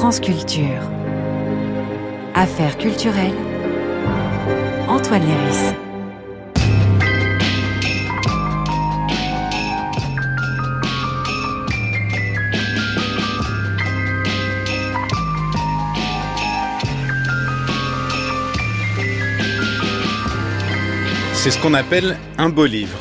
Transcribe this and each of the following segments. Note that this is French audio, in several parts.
France Culture. Affaires culturelles. Antoine Léris. C'est ce qu'on appelle un beau livre.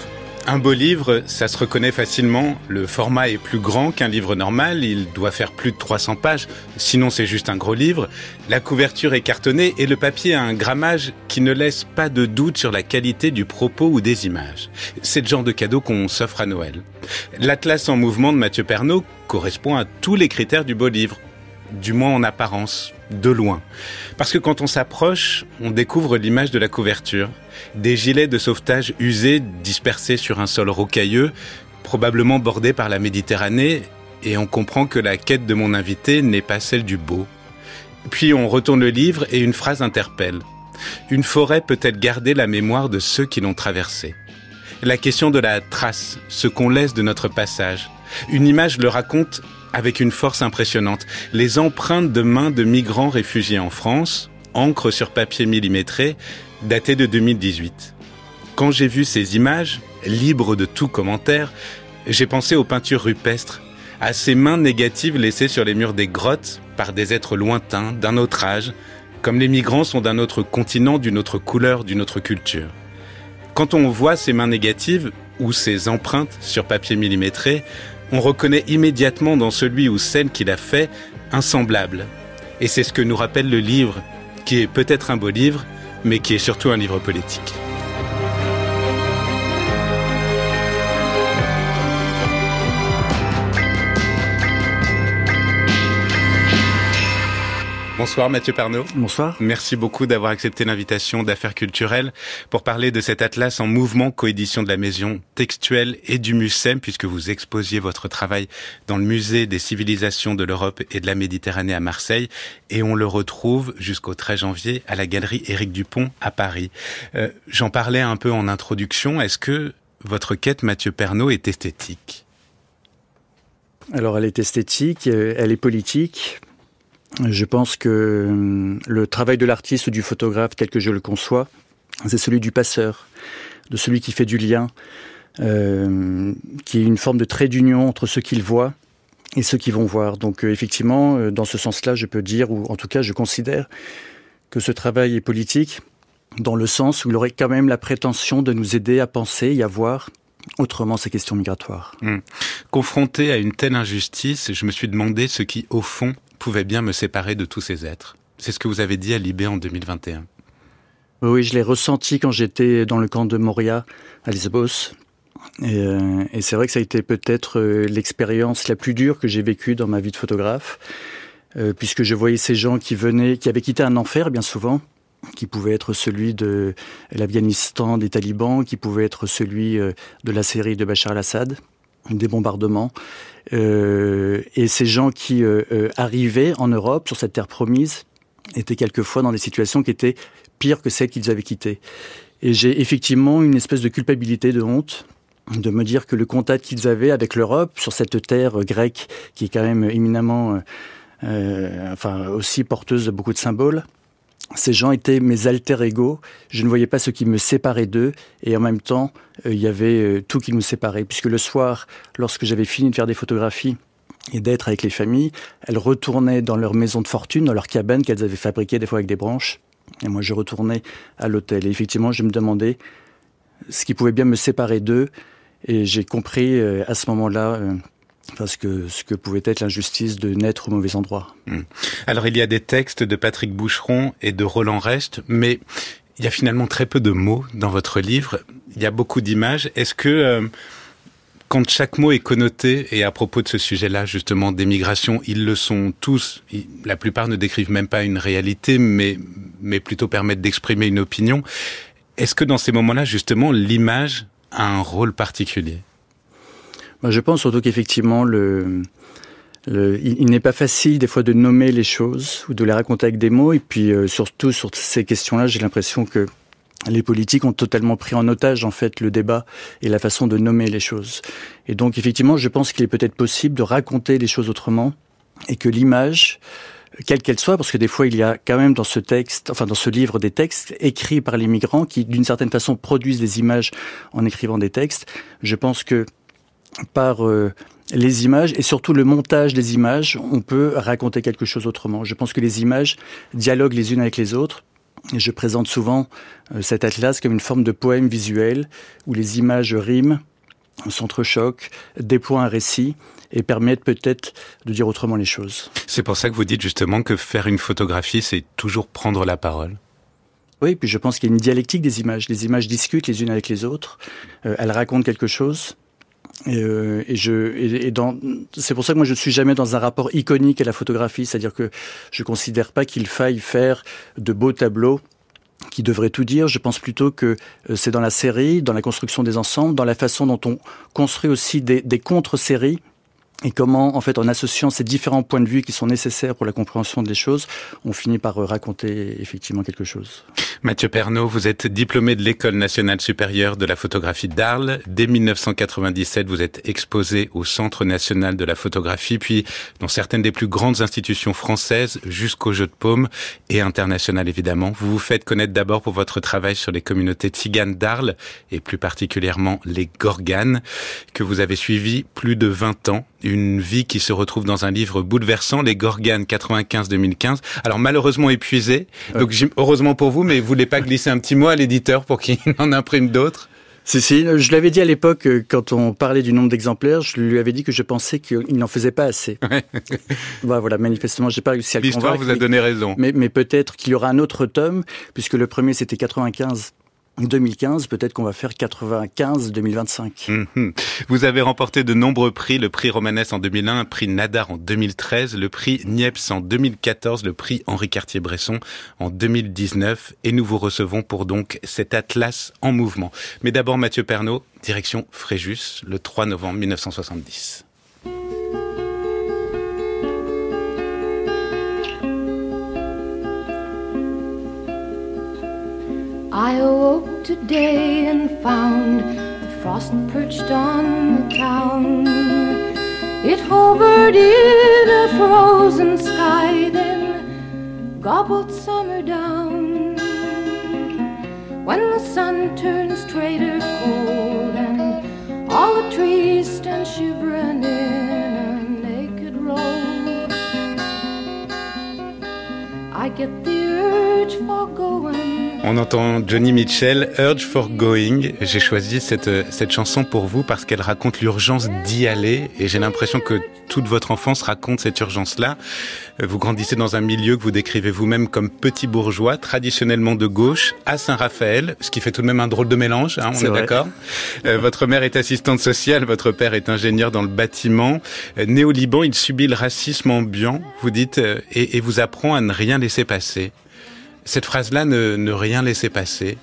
Un beau livre, ça se reconnaît facilement. Le format est plus grand qu'un livre normal. Il doit faire plus de 300 pages. Sinon, c'est juste un gros livre. La couverture est cartonnée et le papier a un grammage qui ne laisse pas de doute sur la qualité du propos ou des images. C'est le genre de cadeau qu'on s'offre à Noël. L'Atlas en mouvement de Mathieu Pernaud correspond à tous les critères du beau livre. Du moins en apparence de loin. Parce que quand on s'approche, on découvre l'image de la couverture. Des gilets de sauvetage usés dispersés sur un sol rocailleux, probablement bordé par la Méditerranée, et on comprend que la quête de mon invité n'est pas celle du beau. Puis on retourne le livre et une phrase interpelle. Une forêt peut-elle garder la mémoire de ceux qui l'ont traversée? La question de la trace, ce qu'on laisse de notre passage. Une image le raconte avec une force impressionnante. Les empreintes de mains de migrants réfugiés en France, encre sur papier millimétré, datées de 2018. Quand j'ai vu ces images, libres de tout commentaire, j'ai pensé aux peintures rupestres, à ces mains négatives laissées sur les murs des grottes par des êtres lointains, d'un autre âge, comme les migrants sont d'un autre continent, d'une autre couleur, d'une autre culture. Quand on voit ces mains négatives, ou ces empreintes sur papier millimétré, on reconnaît immédiatement dans celui ou celle qui l'a fait un semblable. Et c'est ce que nous rappelle le livre, qui est peut-être un beau livre, mais qui est surtout un livre politique. Bonsoir Mathieu Parnot. Bonsoir. Merci beaucoup d'avoir accepté l'invitation d'affaires culturelles pour parler de cet atlas en mouvement coédition de la maison textuelle et du MUSEM puisque vous exposiez votre travail dans le musée des civilisations de l'Europe et de la Méditerranée à Marseille et on le retrouve jusqu'au 13 janvier à la galerie Éric Dupont à Paris. Euh, J'en parlais un peu en introduction. Est-ce que votre quête Mathieu Pernaud est esthétique? Alors elle est esthétique, euh, elle est politique, je pense que hum, le travail de l'artiste ou du photographe, tel que je le conçois, c'est celui du passeur, de celui qui fait du lien, euh, qui est une forme de trait d'union entre ceux qu'il voit et ceux qui vont voir. Donc euh, effectivement, euh, dans ce sens-là, je peux dire, ou en tout cas je considère, que ce travail est politique, dans le sens où il aurait quand même la prétention de nous aider à penser et à voir autrement ces questions migratoires. Hum. Confronté à une telle injustice, je me suis demandé ce qui, au fond, pouvait bien me séparer de tous ces êtres. C'est ce que vous avez dit à Libé en 2021. Oui, je l'ai ressenti quand j'étais dans le camp de Moria à Lesbos. Et, euh, c'est vrai que ça a été peut-être euh, l'expérience la plus dure que j'ai vécue dans ma vie de photographe, euh, puisque je voyais ces gens qui venaient, qui avaient quitté un enfer bien souvent, qui pouvait être celui de l'Afghanistan des talibans, qui pouvait être celui de la série de Bachar al-Assad, des bombardements. Euh, et ces gens qui euh, euh, arrivaient en Europe, sur cette terre promise, étaient quelquefois dans des situations qui étaient pires que celles qu'ils avaient quittées. Et j'ai effectivement une espèce de culpabilité, de honte, de me dire que le contact qu'ils avaient avec l'Europe, sur cette terre grecque, qui est quand même éminemment, euh, enfin, aussi porteuse de beaucoup de symboles, ces gens étaient mes alter ego. Je ne voyais pas ce qui me séparait d'eux et en même temps, euh, il y avait euh, tout qui nous séparait. Puisque le soir, lorsque j'avais fini de faire des photographies et d'être avec les familles, elles retournaient dans leur maison de fortune, dans leur cabane qu'elles avaient fabriquée des fois avec des branches. Et moi, je retournais à l'hôtel. Et effectivement, je me demandais ce qui pouvait bien me séparer d'eux. Et j'ai compris euh, à ce moment-là parce que ce que pouvait être l'injustice de naître au mauvais endroit. Hmm. Alors il y a des textes de Patrick Boucheron et de Roland Rest, mais il y a finalement très peu de mots dans votre livre. Il y a beaucoup d'images. Est-ce que euh, quand chaque mot est connoté, et à propos de ce sujet-là, justement, des migrations, ils le sont tous, la plupart ne décrivent même pas une réalité, mais, mais plutôt permettent d'exprimer une opinion. Est-ce que dans ces moments-là, justement, l'image a un rôle particulier? Bah, Je pense surtout qu'effectivement, le, le, il, il n'est pas facile des fois de nommer les choses ou de les raconter avec des mots. Et puis euh, surtout sur ces questions-là, j'ai l'impression que les politiques ont totalement pris en otage en fait le débat et la façon de nommer les choses. Et donc effectivement, je pense qu'il est peut-être possible de raconter les choses autrement et que l'image quelle qu'elle soit, parce que des fois il y a quand même dans ce texte, enfin dans ce livre des textes écrits par les migrants qui d'une certaine façon produisent des images en écrivant des textes. Je pense que par euh, les images et surtout le montage des images, on peut raconter quelque chose autrement. Je pense que les images dialoguent les unes avec les autres. Je présente souvent euh, cet atlas comme une forme de poème visuel où les images riment, s'entrechoquent, déploient un récit et permettent peut-être de dire autrement les choses. C'est pour ça que vous dites justement que faire une photographie, c'est toujours prendre la parole. Oui, puis je pense qu'il y a une dialectique des images. Les images discutent les unes avec les autres, euh, elles racontent quelque chose, et, euh, et, je, et, dans, c'est pour ça que moi je ne suis jamais dans un rapport iconique à la photographie, c'est-à-dire que je considère pas qu'il faille faire de beaux tableaux qui devraient tout dire. Je pense plutôt que euh, c'est dans la série, dans la construction des ensembles, dans la façon dont on construit aussi des, des contre-séries et comment, en fait, en associant ces différents points de vue qui sont nécessaires pour la compréhension des choses, on finit par euh, raconter effectivement quelque chose. Mathieu Pernaud, vous êtes diplômé de l'École nationale supérieure de la photographie d'Arles. Dès 1997, vous êtes exposé au Centre national de la photographie, puis dans certaines des plus grandes institutions françaises, jusqu'au Jeu de Paume et international évidemment. Vous vous faites connaître d'abord pour votre travail sur les communautés tziganes d'Arles et plus particulièrement les Gorganes, que vous avez suivi plus de 20 ans une vie qui se retrouve dans un livre bouleversant, Les Gorganes 95-2015. Alors malheureusement épuisé, donc heureusement pour vous, mais vous voulez pas glisser un petit mot à l'éditeur pour qu'il en imprime d'autres? Si, si, je l'avais dit à l'époque, euh, quand on parlait du nombre d'exemplaires, je lui avais dit que je pensais qu'il n'en faisait pas assez. bah, voilà, manifestement, j'ai pas réussi à le L'histoire vous a donné raison. Mais, mais peut-être qu'il y aura un autre tome, puisque le premier c'était 95 2015, peut-être qu'on va faire 95-2025. Mhm. Vous avez remporté de nombreux prix, le prix Romanès en 2001, le prix Nadar en 2013, le prix Niepce en 2014, le prix Henri Cartier-Bresson en 2019, et nous vous recevons pour donc cet atlas en mouvement. Mais d'abord Mathieu Pernaud, direction Fréjus, le 3 novembre 1970. I awoke today and found the frost perched on the town. It hovered in a frozen sky, then gobbled summer down. When the sun turns traitor cold and all the trees stand shivering in a naked row, I get the urge for going. On entend Johnny Mitchell, Urge for Going. J'ai choisi cette, cette chanson pour vous parce qu'elle raconte l'urgence d'y aller et j'ai l'impression que toute votre enfance raconte cette urgence-là. Vous grandissez dans un milieu que vous décrivez vous-même comme petit bourgeois, traditionnellement de gauche, à Saint-Raphaël, ce qui fait tout de même un drôle de mélange, hein, on est, d'accord euh, Votre mère est assistante sociale, votre père est ingénieur dans le bâtiment. Euh, né au Liban, il subit le racisme ambiant, vous dites, euh, et, et vous apprend à ne rien laisser passer. Cette phrase-là, ne, rien laisser passer.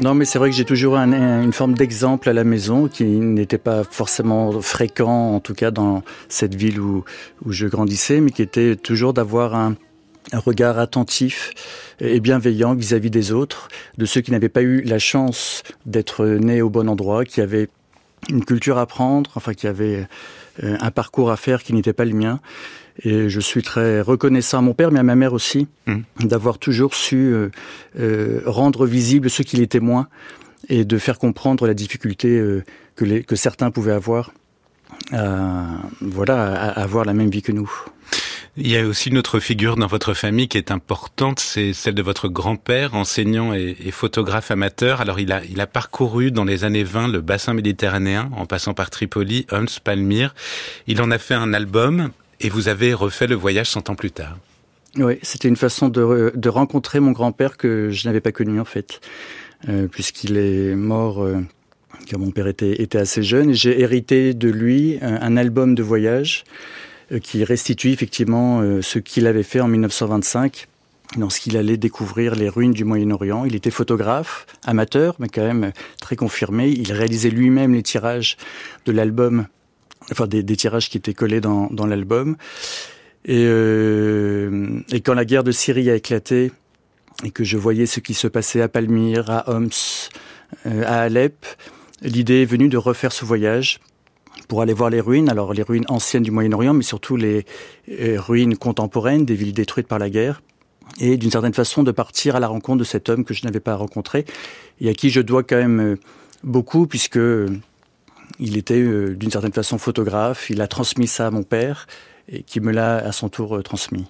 Non, mais c'est vrai que j'ai toujours une forme d'exemple à la maison qui n'était pas forcément fréquent, en tout cas dans cette ville où, où je grandissais, mais qui était toujours d'avoir un, regard attentif et bienveillant vis-à-vis des autres, de ceux qui n'avaient pas eu la chance d'être nés au bon endroit, qui avaient une culture à prendre, enfin qui avaient euh, un parcours à faire qui n'était pas le mien. Et je suis très reconnaissant à mon père, mais à ma mère aussi, mmh. d'avoir toujours su euh, euh, rendre visible ceux qui étaient témoins et de faire comprendre la difficulté euh, que, les, que certains pouvaient avoir à, voilà, à avoir la même vie que nous. Il y a aussi une autre figure dans votre famille qui est importante, c'est celle de votre grand-père, enseignant et, et, photographe amateur. Alors il a, il a parcouru dans les années 20 le bassin méditerranéen en passant par Tripoli, Homs, Palmyre. Il en a fait un album et vous avez refait le voyage cent ans plus tard. Oui, c'était une façon de, rencontrer mon grand-père que je n'avais pas connu en fait, euh, puisqu'il est mort euh, quand mon père était, assez jeune. Et j'ai hérité de lui un, un album de voyage euh, qui restitue effectivement euh, ce qu'il avait fait en 1925 lorsqu'il allait découvrir les ruines du Moyen-Orient. Il était photographe, amateur, mais quand même très confirmé. Il réalisait lui-même les tirages de l'album enfin des, tirages qui étaient collés dans, l'album. Et, euh, et, quand la guerre de Syrie a éclaté et que je voyais ce qui se passait à Palmyre, à Homs, euh, à Alep, l'idée est venue de refaire ce voyage pour aller voir les ruines, alors les ruines anciennes du Moyen-Orient, mais surtout les euh, ruines contemporaines des villes détruites par la guerre, et d'une certaine façon de partir à la rencontre de cet homme que je n'avais pas rencontré, et à qui je dois quand même beaucoup, puisque il était d'une certaine façon photographe, il a transmis ça à mon père, et qui me l'a à son tour transmis.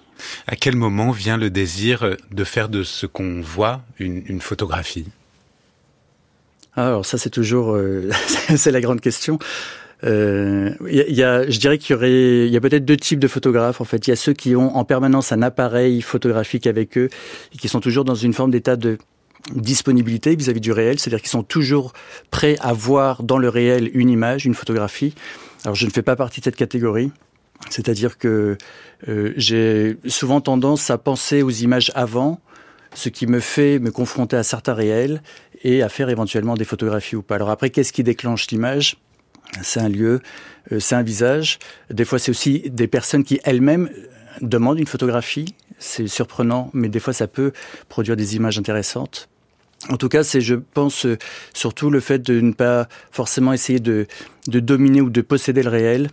À quel moment vient le désir de faire de ce qu'on voit une, une photographie? Alors ça c'est toujours c'est la grande question. Euh, y a, je dirais qu'il y aurait, il y a peut-être deux types de photographes. En fait, il y a ceux qui ont en permanence un appareil photographique avec eux et qui sont toujours dans une forme d'état de disponibilité vis-à-vis du réel, c'est-à-dire qu'ils sont toujours prêts à voir dans le réel une image, une photographie. Alors je ne fais pas partie de cette catégorie. C'est-à-dire que euh, j'ai souvent tendance à penser aux images avant, ce qui me fait me confronter à certains réels et à faire éventuellement des photographies ou pas. Alors après, qu'est-ce qui déclenche l'image? C'est un lieu, euh, c'est un visage. Des fois, c'est aussi des personnes qui elles-mêmes demandent une photographie. C'est surprenant, mais des fois, ça peut produire des images intéressantes. En tout cas, c'est, je pense, euh, surtout le fait de ne pas forcément essayer de, dominer ou de posséder le réel,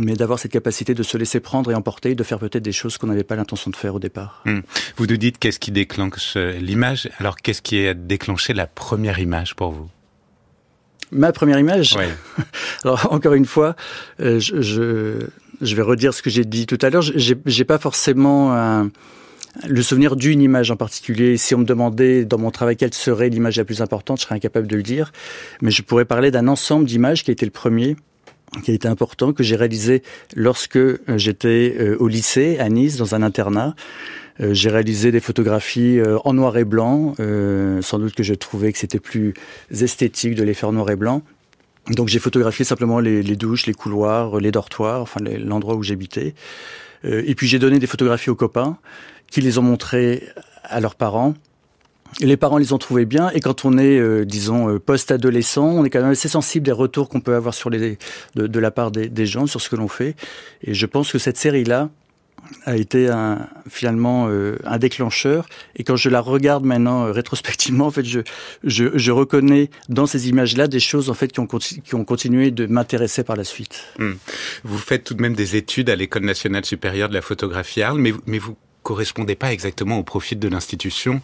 mais d'avoir cette capacité de se laisser prendre et emporter, de faire peut-être des choses qu'on n'avait pas l'intention de faire au départ. Hmm. Vous nous dites qu'est-ce qui déclenche l'image. Alors, qu'est-ce qui a déclenché la première image pour vous? Ma première image? Alors, encore une fois, euh, je, je, vais redire ce que j'ai dit tout à l'heure. J'ai pas forcément un, le souvenir d'une image en particulier. Si on me demandait dans mon travail quelle serait l'image la plus importante, je serais incapable de le dire. Mais je pourrais parler d'un ensemble d'images qui a été le premier qui a été important, que j'ai réalisé lorsque euh, j'étais euh, au lycée à Nice, dans un internat. Euh, j'ai réalisé des photographies en noir et blanc. Sans doute que je trouvais que c'était plus esthétique de les faire en noir et blanc. Donc j'ai photographié simplement les, douches, les couloirs, les dortoirs, enfin l'endroit où j'habitais. et puis j'ai donné des photographies aux copains qui les ont montrées à leurs parents. Les parents les ont trouvés bien. Et quand on est, disons, post-adolescent, on est quand même assez sensible des retours qu'on peut avoir sur de, la part des, gens sur ce que l'on fait. Et je pense que cette série-là a été finalement euh, un déclencheur. Et quand je la regarde maintenant euh, rétrospectivement, en fait, je, reconnais dans ces images-là des choses en fait qui ont, qui ont continué de m'intéresser par la suite. Hmm. Vous faites tout de même des études à l'École nationale supérieure de la photographie Arles, mais, mais vous correspondait pas exactement au profil de l'institution.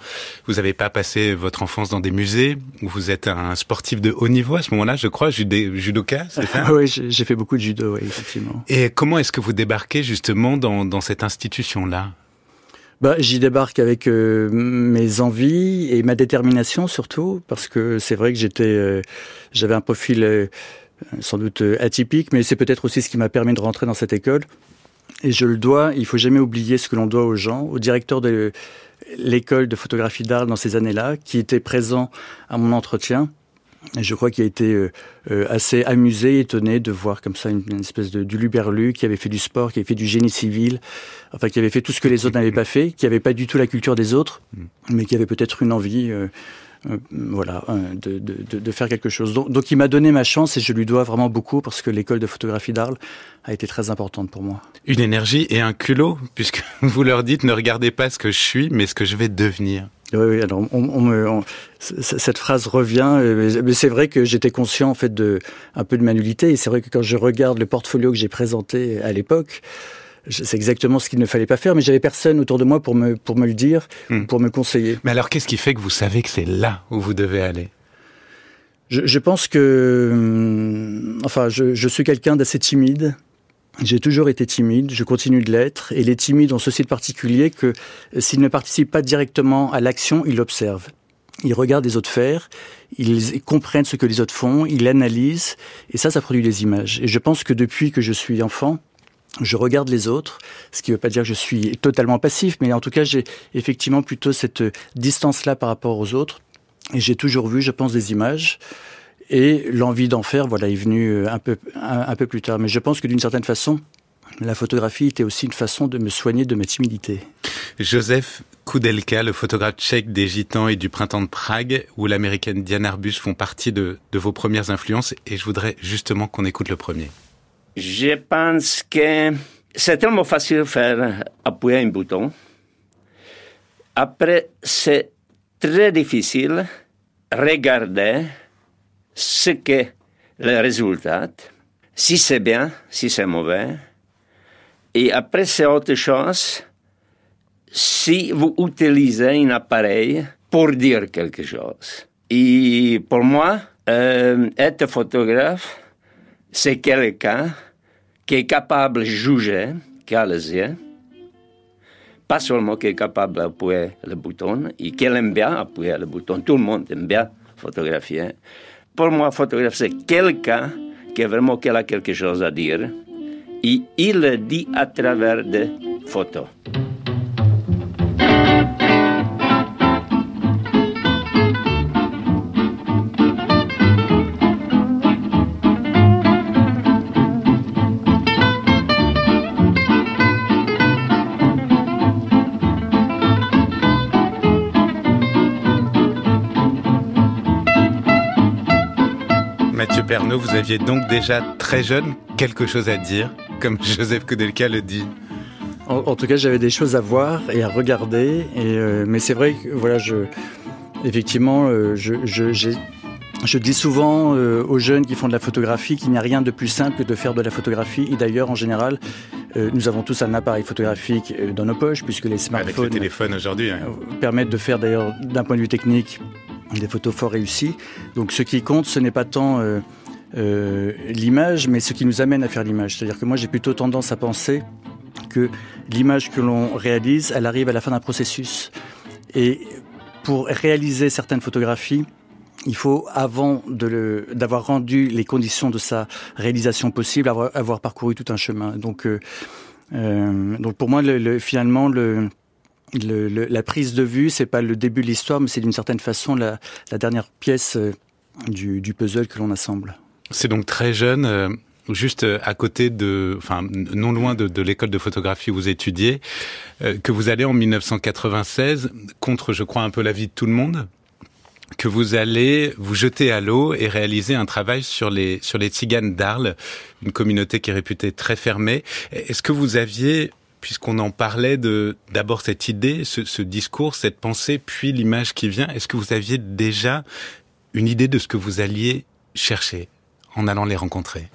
Vous n'avez pas passé votre enfance dans des musées. Vous êtes un sportif de haut niveau à ce moment-là, je crois, judoka, c'est ça? Oui, j'ai fait beaucoup de judo, oui, effectivement. Et comment est-ce que vous débarquez justement dans, dans cette institution-là? Bah, J'y débarque avec euh, mes envies et ma détermination surtout, parce que c'est vrai que j'étais, euh, j'avais un profil euh, sans doute atypique, mais c'est peut-être aussi ce qui m'a permis de rentrer dans cette école. Et je le dois, il faut jamais oublier ce que l'on doit aux gens, au directeur de l'école de photographie d'art dans ces années-là, qui était présent à mon entretien. Et je crois qu'il a été euh, euh, assez amusé, étonné de voir comme ça une, espèce de du luberlu qui avait fait du sport, qui avait fait du génie civil, enfin qui avait fait tout ce que les autres n'avaient pas fait, qui avait pas du tout la culture des autres, mm. mais qui avait peut-être une envie euh, voilà, de, de, de, faire quelque chose. Donc, donc il m'a donné ma chance et je lui dois vraiment beaucoup parce que l'école de photographie d'Arles a été très importante pour moi. Une énergie et un culot, puisque vous leur dites ne regardez pas ce que je suis, mais ce que je vais devenir. Oui, oui. Alors, on, on me, cette phrase revient, euh, mais c'est vrai que j'étais conscient en fait de un peu de ma nullité. Et c'est vrai que quand je regarde le portfolio que j'ai présenté à l'époque, c'est exactement ce qu'il ne fallait pas faire, mais j'avais personne autour de moi pour me, pour me le dire, hmm. pour me conseiller. Mais alors, qu'est-ce qui fait que vous savez que c'est là où vous devez aller? Je, je, pense que, hum, enfin, je, je suis quelqu'un d'assez timide. J'ai toujours été timide, je continue de l'être, et les timides ont ceci de particulier que s'ils ne participent pas directement à l'action, ils l'observent. Ils regardent les autres faire, ils comprennent ce que les autres font, ils analysent, et ça, ça produit des images. Et je pense que depuis que je suis enfant, je regarde les autres, ce qui ne veut pas dire que je suis totalement passif, mais en tout cas, j'ai effectivement plutôt cette distance-là par rapport aux autres. Et j'ai toujours vu, je pense, des images. Et l'envie d'en faire, voilà, est venue un peu, un, peu plus tard. Mais je pense que d'une certaine façon, la photographie était aussi une façon de me soigner de ma timidité. Joseph Koudelka, le photographe tchèque des Gitans et du Printemps de Prague, où l'américaine Diane Arbus font partie de vos premières influences. Et je voudrais justement qu'on écoute le premier. Je pense que c'est tellement facile de faire appuyer un bouton. Après, c'est très difficile regarder ce que le résultat. si c'est bien, si c'est mauvais. Et après, c'est autre chose si vous utilisez un appareil pour dire quelque chose. Et pour moi, euh, être photographe, c'est quelqu'un qui est capable de juger, qui a les yeux, pas seulement qui est capable d'appuyer le bouton, et qui aime bien appuyer le bouton. Tout le monde aime bien photographier. Pour moi, photographe, c'est quelqu'un qui vraiment qui a quelque chose à dire, et il le dit à travers des photos. Pernod, vous aviez donc déjà très jeune quelque chose à dire, comme Joseph Koudelka le dit. En, tout cas, j'avais des choses à voir et à regarder. Et, euh, mais c'est vrai que voilà, je, effectivement, euh, je, je, je, dis souvent euh, aux jeunes qui font de la photographie qu'il n'y a rien de plus simple que de faire de la photographie. Et d'ailleurs, en général, nous avons tous un appareil photographique dans nos poches, puisque les smartphones Avec le téléphone aujourd'hui, hein. permettent de faire d'ailleurs, d'un point de vue technique, des photos fort réussies. Donc, ce qui compte, ce n'est pas tant euh, l'image, mais ce qui nous amène à faire l'image. C'est-à-dire que moi, j'ai plutôt tendance à penser que l'image que l'on réalise, elle arrive à la fin d'un processus. Et pour réaliser certaines photographies, il faut, avant d'avoir rendu les conditions de sa réalisation possible, avoir, avoir parcouru tout un chemin. Donc, euh, euh, donc pour moi, le, finalement, le, la prise de vue, c'est pas le début de l'histoire, mais c'est d'une certaine façon la, dernière pièce du, du puzzle que l'on assemble. C'est donc très jeune, euh, juste euh, à côté de, enfin, non loin de, l'école de photographie où vous étudiez, euh, que vous allez en 1996 contre, je crois, un peu la vie de tout le monde que vous allez vous jeter à l'eau et réaliser un travail sur les sur les tziganes d'Arles, une communauté qui est réputée très fermée. Est-ce que vous aviez puisqu'on en parlait de d'abord cette idée, ce, discours, cette pensée, puis l'image qui vient, est-ce que vous aviez déjà une idée de ce que vous alliez chercher en allant les rencontrer?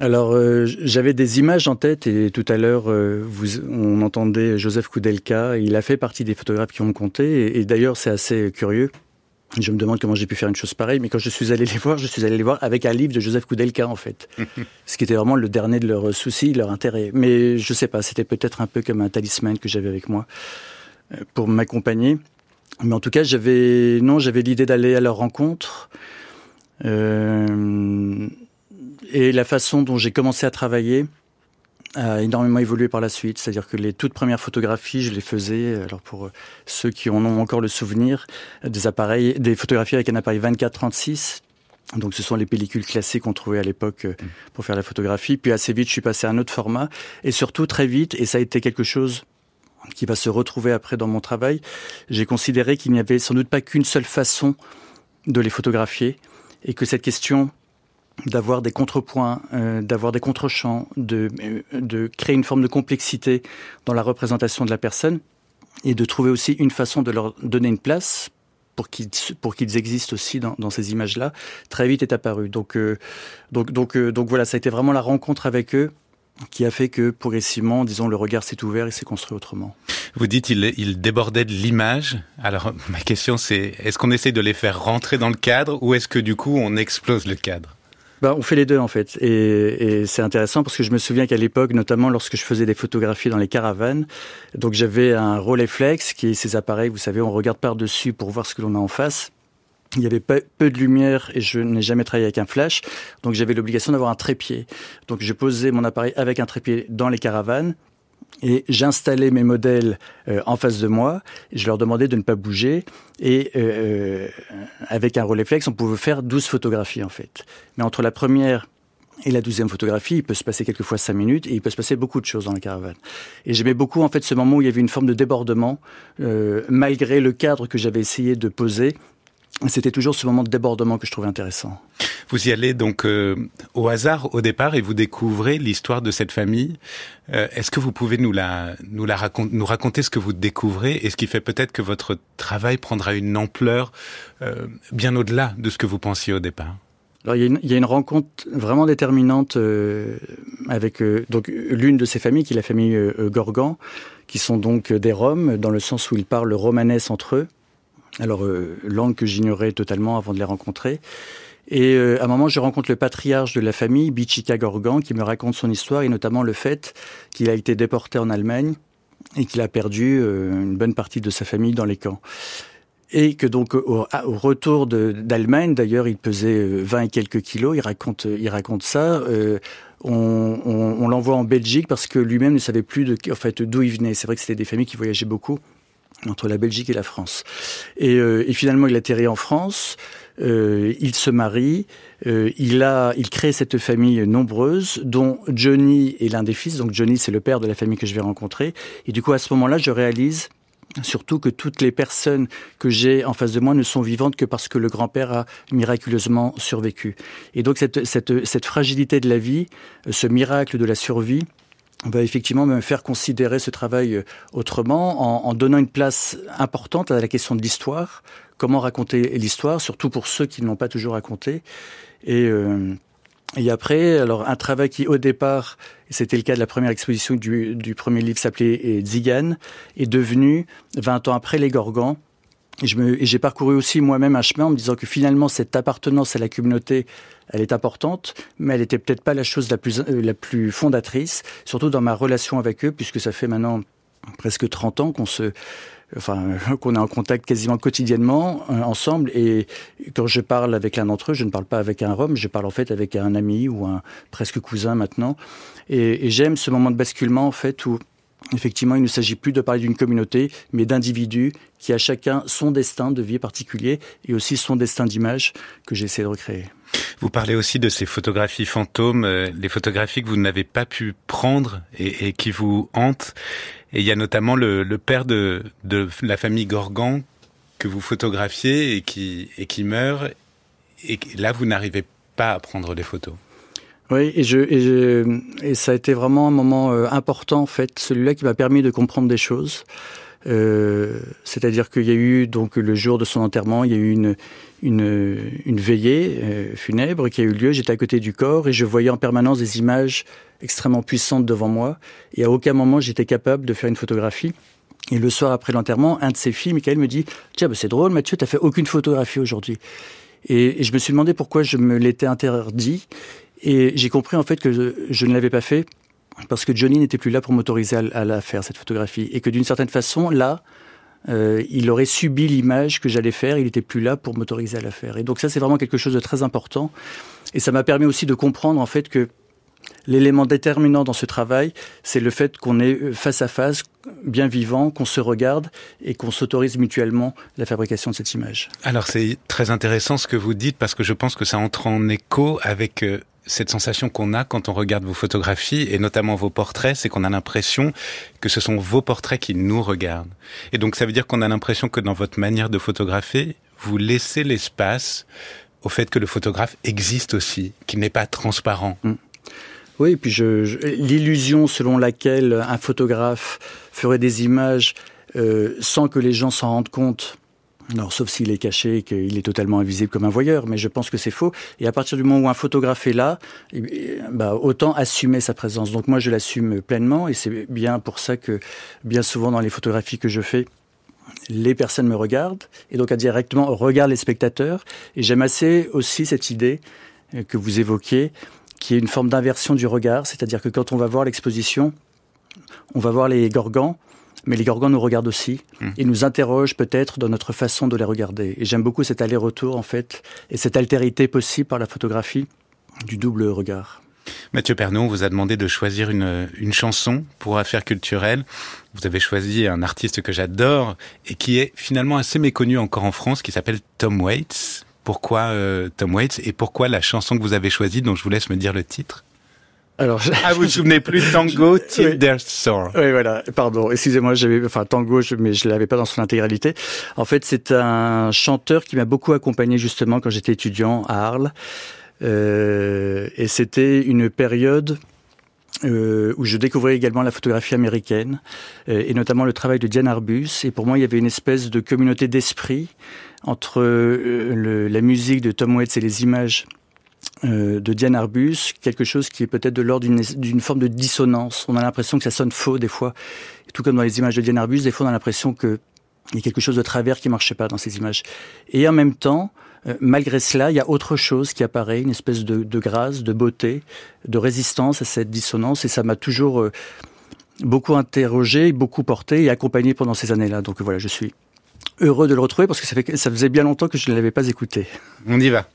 Alors, euh, j'avais des images en tête et tout à l'heure, euh, on entendait Joseph Koudelka. Il a fait partie des photographes qui ont compté. Et, d'ailleurs, c'est assez curieux. Je me demande comment j'ai pu faire une chose pareille, mais quand je suis allé les voir, je suis allé les voir avec un livre de Joseph Koudelka, en fait. Ce qui était vraiment le dernier de leurs soucis, leur intérêt. Mais je sais pas, c'était peut-être un peu comme un talisman que j'avais avec moi euh, pour m'accompagner. Mais en tout cas, j'avais, non, j'avais l'idée d'aller à leur rencontre. Euh, et la façon dont j'ai commencé à travailler a énormément évolué par la suite. C'est-à-dire que les toutes premières photographies, je les faisais, alors pour ceux qui en ont encore le souvenir, des appareils, des photographies avec un appareil 24-36. Donc ce sont les pellicules classiques qu'on trouvait à l'époque euh, pour faire la photographie. Puis assez vite, je suis passé à un autre format. Et surtout très vite, et ça a été quelque chose qui va se retrouver après dans mon travail, j'ai considéré qu'il n'y avait sans doute pas qu'une seule façon de les photographier et que cette question d'avoir des contrepoints, euh, d'avoir des contrechamps, de, euh, de créer une forme de complexité dans la représentation de la personne et de trouver aussi une façon de leur donner une place pour qu'ils pour qu'ils existent aussi dans, ces images-là, très vite est apparu. Donc euh, donc donc donc voilà, ça a été vraiment la rencontre avec eux qui a fait que progressivement, disons, le regard s'est ouvert et s'est construit autrement. Vous dites il, il débordait de l'image. Alors ma question c'est est-ce qu'on essaie de les faire rentrer dans le cadre ou est-ce que du coup on explose le cadre? Bah, on fait les deux en fait, et, et c'est intéressant parce que je me souviens qu'à l'époque, notamment lorsque je faisais des photographies dans les caravanes, donc j'avais un Rolleiflex qui est ces appareils, vous savez, on regarde par dessus pour voir ce que l'on a en face. Il y avait peu, de lumière et je n'ai jamais travaillé avec un flash, donc j'avais l'obligation d'avoir un trépied. Donc je posais mon appareil avec un trépied dans les caravanes et j'installais mes modèles euh, en face de moi. Je leur demandais de ne pas bouger et euh, euh avec un Rolleiflex, on pouvait faire 12 photographies en fait. Mais entre la première et la douzième photographie, il peut se passer quelquefois cinq minutes et il peut se passer beaucoup de choses dans la caravane. Et j'aimais beaucoup en fait ce moment où il y avait une forme de débordement, malgré le cadre que j'avais essayé de poser c'était toujours ce moment de débordement que je trouvais intéressant. Vous y allez donc euh, au hasard au départ et vous découvrez l'histoire de cette famille. Euh, est-ce que vous pouvez nous la nous la raconter, nous raconter ce que vous découvrez et ce qui fait peut-être que votre travail prendra une ampleur euh, bien au-delà de ce que vous pensiez au départ? Alors il y, a une, rencontre vraiment déterminante euh, avec euh, donc l'une de ces familles, qui est la famille euh, Gorgan, qui sont donc des Roms, dans le sens où ils parlent romanès entre eux. Alors langue que j'ignorais totalement avant de les rencontrer. Et à un moment, je rencontre le patriarche de la famille, Bichika Gorgan, qui me raconte son histoire et notamment le fait qu'il a été déporté en Allemagne et qu'il a perdu une bonne partie de sa famille dans les camps et que donc au, retour d'Allemagne, d'ailleurs, il pesait 20 euh, et quelques kilos. Il raconte, il raconte ça. Euh, on, on, l'envoie en Belgique parce que lui-même ne savait plus de, en fait, d'où il venait. C'est vrai que c'était des familles qui voyageaient beaucoup entre la Belgique et la France. Et, euh, et finalement, il atterrit en France. Euh, il se marie, euh, il a, il crée cette famille nombreuse, dont Johnny est l'un des fils. Donc Johnny, c'est le père de la famille que je vais rencontrer. Et du coup, à ce moment-là, je réalise Surtout que toutes les personnes que j'ai en face de moi ne sont vivantes que parce que le grand-père a miraculeusement survécu. Et donc cette, cette, cette fragilité de la vie, ce miracle de la survie, va effectivement me faire considérer ce travail euh, autrement, en, donnant une place importante à la question de l'histoire, comment raconter l'histoire, surtout pour ceux qui ne l'ont pas toujours raconté. Et, euh, après, alors un travail qui au départ, c'était le cas de la première exposition du, du premier livre s'appelait Zigan, est devenu 20 ans après les Gorgans. Et j'ai parcouru aussi moi-même un chemin en me disant que finalement cette appartenance à la communauté, elle est importante, mais elle n'était peut-être pas la chose la plus, euh, la plus fondatrice, surtout dans ma relation avec eux, puisque ça fait maintenant presque 30 ans qu'on se enfin qu'on est en contact quasiment quotidiennement euh, ensemble. Et quand je parle avec l'un d'entre eux, je ne parle pas avec un Rome, je parle en fait avec un ami ou un presque cousin maintenant. Et, et j'aime ce moment de basculement en fait où Effectivement, il ne s'agit plus de parler d'une communauté, mais d'individus qui a chacun son destin de vie particulier et aussi son destin d'image que j'essaie de recréer. Vous parlez aussi de ces photographies fantômes, euh, les photographies que vous n'avez pas pu prendre et, qui vous hantent. Et il y a notamment le, père de, la famille Gorgan que vous photographiez et qui, et qui meurt. Et là, vous n'arrivez pas à prendre des photos. Oui, et, ça a été vraiment un moment euh, important, en fait, celui-là qui m'a permis de comprendre des choses. Euh, C'est-à-dire qu'il y a eu, donc, le jour de son enterrement, il y a eu une, veillée euh, funèbre qui a eu lieu. J'étais à côté du corps et je voyais en permanence des images extrêmement puissantes devant moi. Et à aucun moment j'étais capable de faire une photographie. Et le soir après l'enterrement, un de ses filles, Michael, me dit Tiens, bah c'est drôle, Mathieu, t'as fait aucune photographie aujourd'hui. Et, je me suis demandé pourquoi je me l'étais interdit. Et j'ai compris en fait que je, ne l'avais pas fait parce que Johnny n'était plus là pour m'autoriser à, à, la faire, cette photographie. Et que d'une certaine façon, là, euh, il aurait subi l'image que j'allais faire, il n'était plus là pour m'autoriser à la faire. Et donc ça, c'est vraiment quelque chose de très important. Et ça m'a permis aussi de comprendre en fait que l'élément déterminant dans ce travail, c'est le fait qu'on est face à face, bien vivant, qu'on se regarde et qu'on s'autorise mutuellement la fabrication de cette image. Alors c'est très intéressant ce que vous dites parce que je pense que ça entre en écho avec euh, cette sensation qu'on a quand on regarde vos photographies et notamment vos portraits, c'est qu'on a l'impression que ce sont vos portraits qui nous regardent. Et donc ça veut dire qu'on a l'impression que dans votre manière de photographier, vous laissez l'espace au fait que le photographe existe aussi, qu'il n'est pas transparent. Mm. Oui, et puis je, l'illusion selon laquelle un photographe ferait des images euh, sans que les gens s'en rendent compte, alors, sauf s'il est caché et qu'il est totalement invisible comme un voyeur, mais je pense que c'est faux. Et à partir du moment où un photographe est là, bah, autant assumer sa présence. Donc moi, je l'assume pleinement et c'est bien pour ça que bien souvent dans les photographies que je fais, les personnes me regardent et donc indirectement regardent les spectateurs. Et j'aime assez aussi cette idée que vous évoquiez, qui est une forme d'inversion du regard, c'est-à-dire que quand on va voir l'exposition, on va voir les gorgans, mais les Gorgons nous regardent aussi mmh. et nous interrogent peut-être dans notre façon de les regarder. Et j'aime beaucoup cet aller-retour, en fait, et cette altérité possible par la photographie du double regard. Mathieu Pernon vous a demandé de choisir une, une chanson pour Affaires culturelles. Vous avez choisi un artiste que j'adore et qui est finalement assez méconnu encore en France, qui s'appelle Tom Waits. Pourquoi euh, Tom Waits et pourquoi la chanson que vous avez choisie, dont je vous laisse me dire le titre? Alors, ah, vous vous souvenez plus Tango Till oui. Oui, voilà. Pardon. Excusez-moi, j'avais, enfin, Tango, je, mais je l'avais pas dans son intégralité. En fait, c'est un chanteur qui m'a beaucoup accompagné justement quand j'étais étudiant à Arles. Euh, et c'était une période euh, où je découvrais également la photographie américaine euh, et notamment le travail de Diane Arbus. Et pour moi, il y avait une espèce de communauté d'esprit entre euh, le, la musique de Tom Waits et les images euh, de Diane Arbus quelque chose qui est peut-être de l'ordre d'une forme de dissonance. On a l'impression que ça sonne faux des fois. Tout comme dans les images de Diane Arbus, des fois on a l'impression qu'il y a quelque chose de travers qui marchait pas dans ces images. Et en même temps, euh, malgré cela, il y a autre chose qui apparaît, une espèce de, grâce, de beauté, de résistance à cette dissonance. Et ça m'a toujours euh, beaucoup interrogé, beaucoup porté et accompagné pendant ces années-là. Donc voilà, je suis heureux de le retrouver parce que ça, fait, ça faisait bien longtemps que je ne l'avais pas écouté. On y va.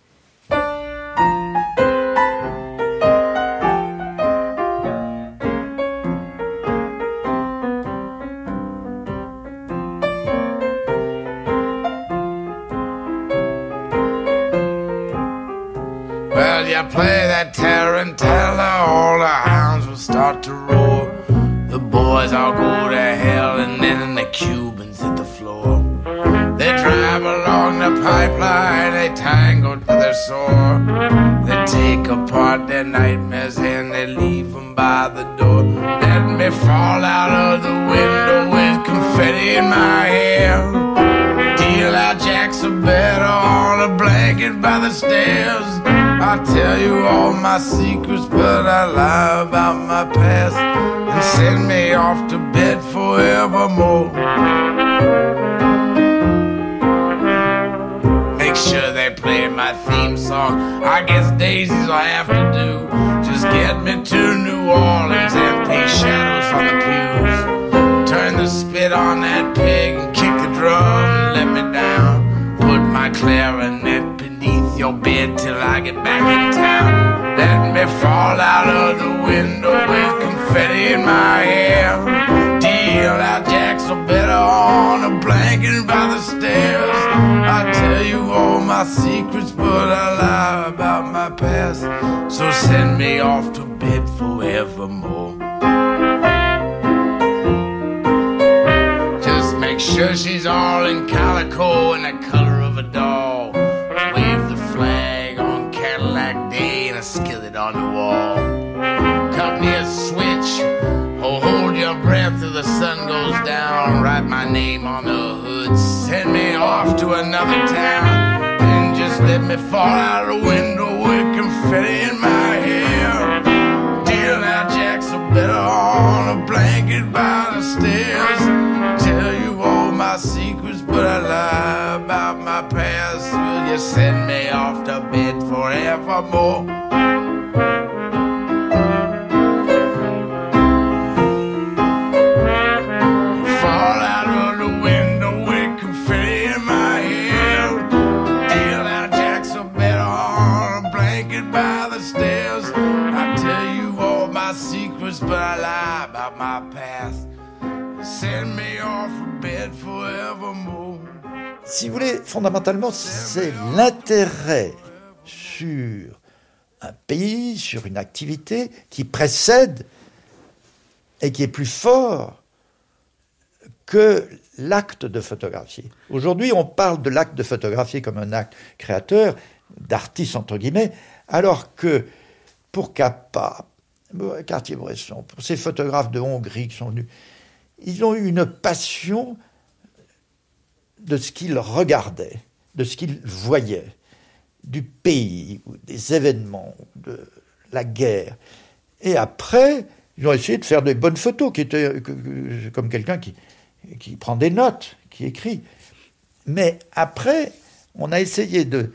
Play that tarantella, all the hounds will start to roar. The boys all go to hell, and then the Cubans hit the floor. They drive along the pipeline, they tangle to their sore. They take apart their nightmares and they leave them by the door. Let me fall out of the window with confetti in my hair. Deal out jacks of better on a blanket by the stairs. I tell you all my secrets, but I lie about my past and send me off to bed forevermore. Make sure they play my theme song. I guess Daisy's I have to do. Just get me to New Orleans and paint shadows on the pews. Turn the spit on that pig bed till I get back in town. Let me fall out of the window with confetti in my hair. Deal out jacks or better on a blanket by the stairs. I tell you all my secrets, but I lie about my past. So send me off to bed forevermore. Just make sure she's all in calico and the color of a dog. Down. Write my name on the hood, send me off to another town. And just let me fall out of the window with confetti in my hair. Deal out jacks are better on a blanket by the stairs. Tell you all my secrets, but I lie about my past. Will you send me off to bed forevermore? Si vous voulez, fondamentalement, c'est l'intérêt sur un pays, sur une activité qui précède et qui est plus fort que l'acte de photographier. Aujourd'hui, on parle de l'acte de photographier comme un acte créateur, d'artiste entre guillemets, alors que pour Capa, Cartier-Bresson, pour ces photographes de Hongrie qui sont venus, ils ont eu une passion de ce qu'ils regardaient, de ce qu'ils voyaient, du pays, des événements, de la guerre. Et après, ils ont essayé de faire des bonnes photos, qui étaient comme quelqu'un qui, qui prend des notes, qui écrit. Mais après, on a essayé de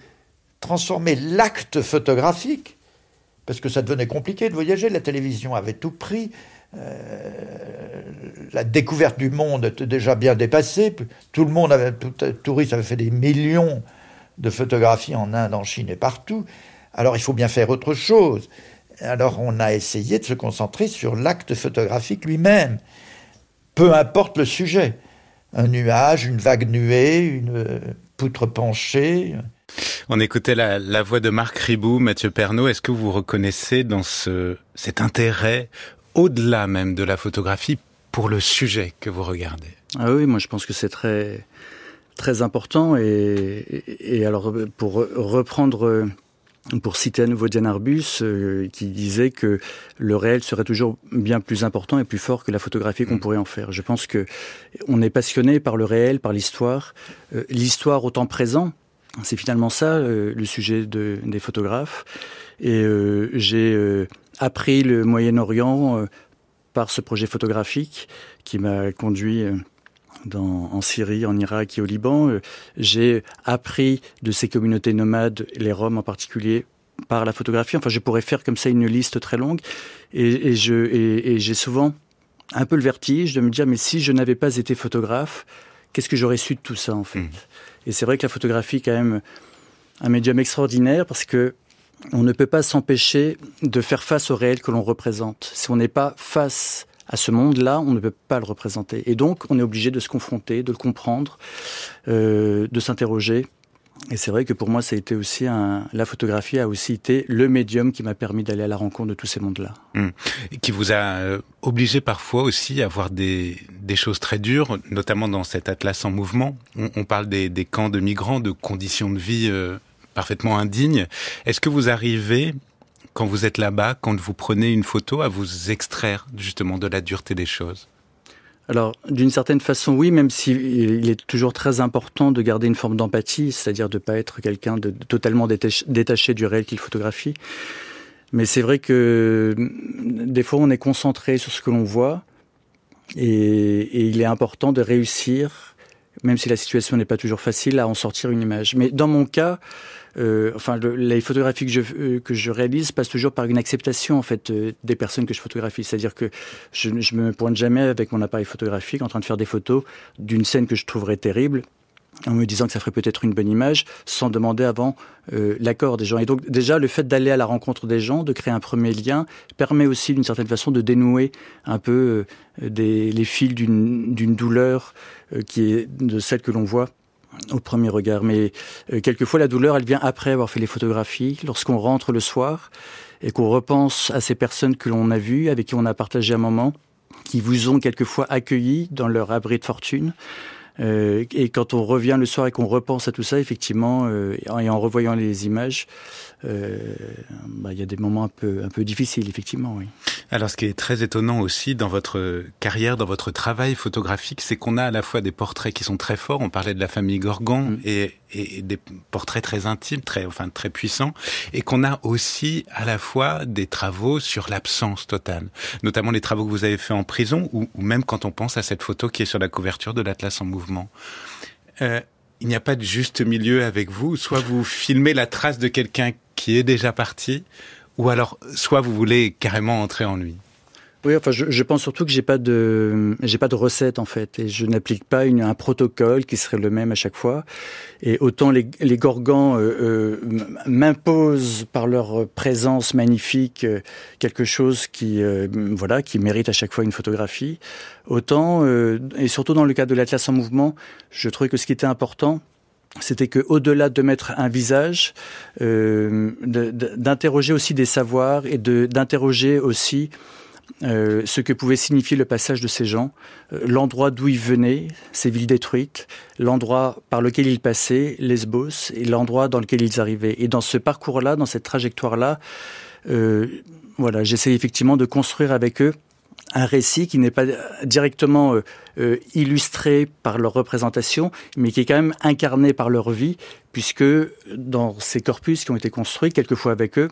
transformer l'acte photographique, parce que ça devenait compliqué de voyager, la télévision avait tout pris, euh, la découverte du monde était déjà bien dépassée. Tout le monde avait, tout touriste avait fait des millions de photographies en Inde, en Chine et partout. Alors il faut bien faire autre chose. Alors on a essayé de se concentrer sur l'acte photographique lui-même, peu importe le sujet. Un nuage, une vague nuée, une poutre penchée. On écoutait la, voix de Marc Ribou, Mathieu Pernaud. Est-ce que vous reconnaissez dans ce, cet intérêt au-delà même de la photographie pour le sujet que vous regardez Ah oui, moi je pense que c'est très très important et, et, alors pour reprendre pour citer à nouveau Diane Arbus, euh, qui disait que le réel serait toujours bien plus important et plus fort que la photographie qu'on mm. pourrait en faire. Je pense que on est passionné par le réel, par l'histoire, euh, l'histoire au temps présent, C'est finalement ça le sujet de, des photographes. Et j'ai appris le Moyen-Orient par ce projet photographique qui m'a conduit dans, en Syrie, en Irak et au Liban. Euh, j'ai appris de ces communautés nomades, les Roms en particulier, par la photographie. Enfin, je pourrais faire comme ça une liste très longue. Et, et je, et, j'ai souvent un peu le vertige de me dire, mais si je n'avais pas été photographe, qu'est-ce que j'aurais su de tout ça, en fait? Mmh. Et c'est vrai que la photographie est quand même un médium extraordinaire parce que on ne peut pas s'empêcher de faire face au réel que l'on représente. Si on n'est pas face à ce monde-là, on ne peut pas le représenter. Et donc, on est obligé de se confronter, de le comprendre, euh, de s'interroger. Et c'est vrai que pour moi, ça a été aussi la photographie a aussi été le médium qui m'a permis d'aller à la rencontre de tous ces mondes-là. Mmh. Et qui vous a euh, obligé parfois aussi à voir des, choses très dures, notamment dans cet atlas en mouvement. On, parle des, des, camps de migrants, de conditions de vie euh, parfaitement indignes. Est-ce que vous arrivez quand vous êtes là-bas, quand vous prenez une photo, à vous extraire justement de la dureté des choses? Alors, d'une certaine façon, oui, même s'il est toujours très important de garder une forme d'empathie, c'est-à-dire de ne pas être quelqu'un de totalement détaché du réel qu'il photographie. Mais c'est vrai que mm, des fois, on est concentré sur ce que l'on voit, et, il est important de réussir, même si la situation n'est pas toujours facile, à en sortir une image. Mais dans mon cas, euh, enfin, le, les photographies que je, euh, que je réalise passent toujours par une acceptation en fait euh, des personnes que je photographie. C'est-à-dire que je, je me pointe jamais avec mon appareil photographique en train de faire des photos d'une scène que je trouverais terrible en me disant que ça ferait peut-être une bonne image, sans demander avant l'accord des gens. Et donc déjà, le fait d'aller à la rencontre des gens, de créer un premier lien, permet aussi d'une certaine façon de dénouer un peu les fils d'une douleur qui est de celle que l'on voit au premier regard. Mais euh, quelquefois, la douleur, elle vient après avoir fait les photographies, lorsqu'on rentre le soir et qu'on repense à ces personnes que l'on a vues, avec qui on a partagé un moment, qui vous ont quelquefois accueillis dans leur abri de fortune. Euh, et quand on revient le soir et qu'on repense à tout ça, effectivement, euh, et en revoyant les images, euh, bah, il y a des moments un peu, un peu difficiles, effectivement. Oui. Alors, ce qui est très étonnant aussi dans votre carrière, dans votre travail photographique, c'est qu'on a à la fois des portraits qui sont très forts. On parlait de la famille Gorgon mm. et, et, des portraits très intimes, très, enfin, très puissants, et qu'on a aussi à la fois des travaux sur l'absence totale, notamment les travaux que vous avez faits en prison, ou, ou, même quand on pense à cette photo qui est sur la couverture de l'Atlas en mouvement. Euh, il n'y a pas de juste milieu avec vous. Soit vous filmez la trace de quelqu'un qui est déjà parti, ou alors soit vous voulez carrément entrer en lui. Oui, enfin, je, je, pense surtout que j'ai pas de, j'ai pas de recette en fait, et je n'applique pas une, un protocole qui serait le même à chaque fois. Et autant les, les Gorgans euh, euh, m'imposent par leur présence magnifique euh, quelque chose qui, euh, voilà, qui mérite à chaque fois une photographie. Autant, euh, et surtout dans le cas de l'Atlas en mouvement, je trouvais que ce qui était important, c'était que au-delà de mettre un visage, d'interroger aussi des savoirs et d'interroger aussi euh, ce que pouvait signifier le passage de ces gens, euh, l'endroit d'où ils venaient, ces villes détruites, l'endroit par lequel ils passaient, Lesbos, et l'endroit dans lequel ils arrivaient. Et dans ce parcours-là, dans cette trajectoire-là, euh, voilà, j'essaie effectivement de construire avec eux un récit qui n'est pas directement illustré par leur représentation, mais qui est quand même incarné par leur vie, puisque dans ces corpus qui ont été construits, quelquefois avec eux,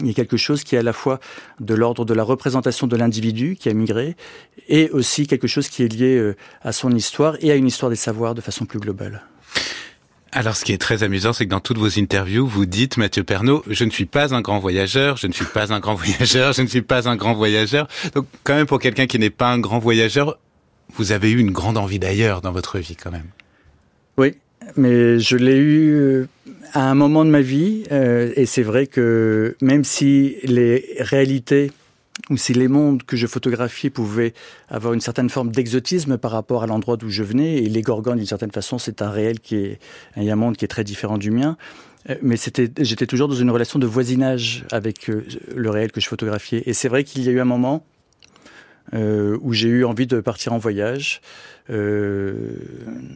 il y a quelque chose qui est à la fois de l'ordre de la représentation de l'individu qui a migré, et aussi quelque chose qui est lié euh, à son histoire et à une histoire des savoirs de façon plus globale. Alors, ce qui est très amusant, c'est que dans toutes vos interviews, vous dites, Mathieu Pernaud, je ne suis pas un grand voyageur, je ne suis pas un grand voyageur, je ne suis pas un grand voyageur. Donc, quand même, pour quelqu'un qui n'est pas un grand voyageur, vous avez eu une grande envie d'ailleurs dans votre vie, quand même. Oui, mais je l'ai eu euh, à un moment de ma vie, euh, et c'est vrai que même si les réalités ou si les mondes que je photographiais pouvaient avoir une certaine forme d'exotisme par rapport à l'endroit d'où je venais, et les Gorgones, d'une certaine façon, c'est un réel qui est, un monde qui est très différent du mien. Euh, mais j'étais toujours dans une relation de voisinage avec le réel que je photographiais. Et c'est vrai qu'il y a eu un moment où j'ai eu envie de partir en voyage. Euh,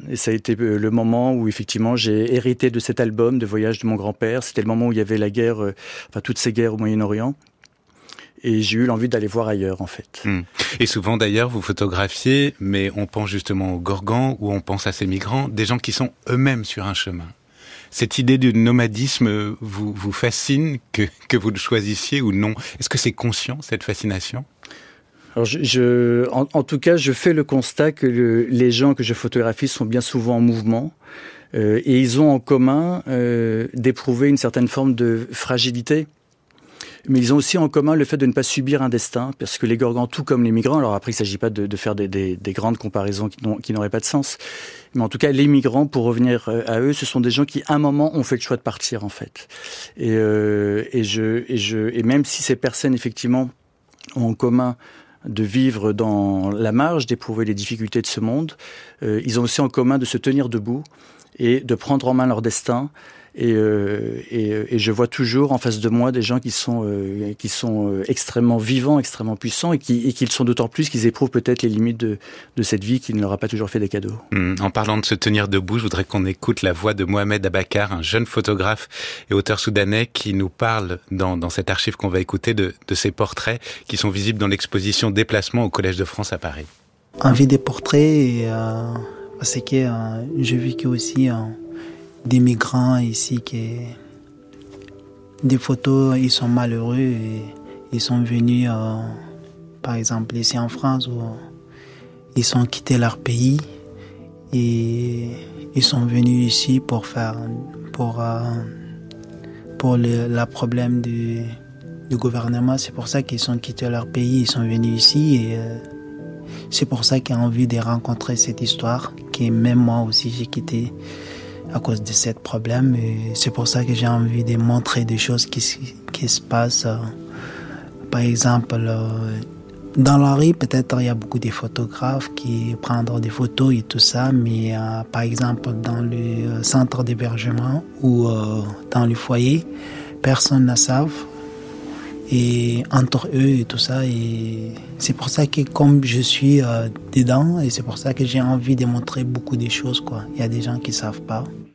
et ça a été le moment où effectivement j'ai hérité de cet album de voyage de mon grand-père. C'était le moment où il y avait la guerre, euh, enfin toutes ces guerres au Moyen-Orient et j'ai eu l'envie d'aller voir ailleurs en fait. Hmm. Et souvent d'ailleurs vous photographiez, mais on pense justement aux Gorgans ou on pense à ces migrants, des gens qui sont eux-mêmes sur un chemin. Cette idée du nomadisme vous, vous fascine, que, que vous le choisissiez ou non? Est-ce que c'est conscient, cette fascination? En, tout cas, je fais le constat que les gens que je photographie sont bien souvent en mouvement euh, et ils ont en commun euh, d'éprouver une certaine forme de fragilité mais ils ont aussi en commun le fait de ne pas subir un destin, parce que les Gorgons, tout comme les migrants, alors après il ne s'agit pas de, faire des, des, des, grandes comparaisons qui n'auraient pas de sens, mais en tout cas les migrants, pour revenir euh, à eux, ce sont des gens qui à un moment ont fait le choix de partir en fait. Et, je, et, je, et même si ces personnes effectivement ont en commun de vivre dans la marge, d'éprouver les difficultés de ce monde, euh, ils ont aussi en commun de se tenir debout et de prendre en main leur destin et, euh, et, et, je vois toujours en face de moi des gens qui sont, euh, qui sont euh, extrêmement vivants, extrêmement puissants, et qui, et qui le sont d'autant plus qu'ils éprouvent peut-être les limites de, de, cette vie qui ne leur a pas toujours fait des cadeaux. Mmh. En parlant de se tenir debout, je voudrais qu'on écoute la voix de Mohamed Abakar, un jeune photographe et auteur soudanais qui nous parle dans, dans cette archive qu'on va écouter de, de ces portraits qui sont visibles dans l'exposition Déplacement au Collège de France à Paris. Envie des portraits, et, euh, parce que euh, j'ai vécu aussi... Euh, des migrants ici qui des photos ils sont malheureux et ils sont venus euh, par exemple ici en France où ils sont quittés leur pays et ils sont venus ici pour faire pour euh, pour le la problème du, gouvernement. C'est pour ça qu'ils sont quittés leur pays ils sont venus ici et euh, c'est pour ça qu'ils ont envie de rencontrer cette histoire que même moi aussi j'ai quitté à cause de ce problème. C'est pour ça que j'ai envie de montrer des choses qui, qui se passent. Par exemple, euh, dans la rue, peut-être il y a beaucoup de photographes qui prennent des photos et tout ça, mais euh, par exemple dans le centre d'hébergement ou euh, dans le foyer, personne ne savent et entre eux et tout ça. C'est pour ça que comme je suis dedans, et c'est pour ça que j'ai envie de montrer beaucoup de choses. Quoi. Il y a des gens qui savent pas.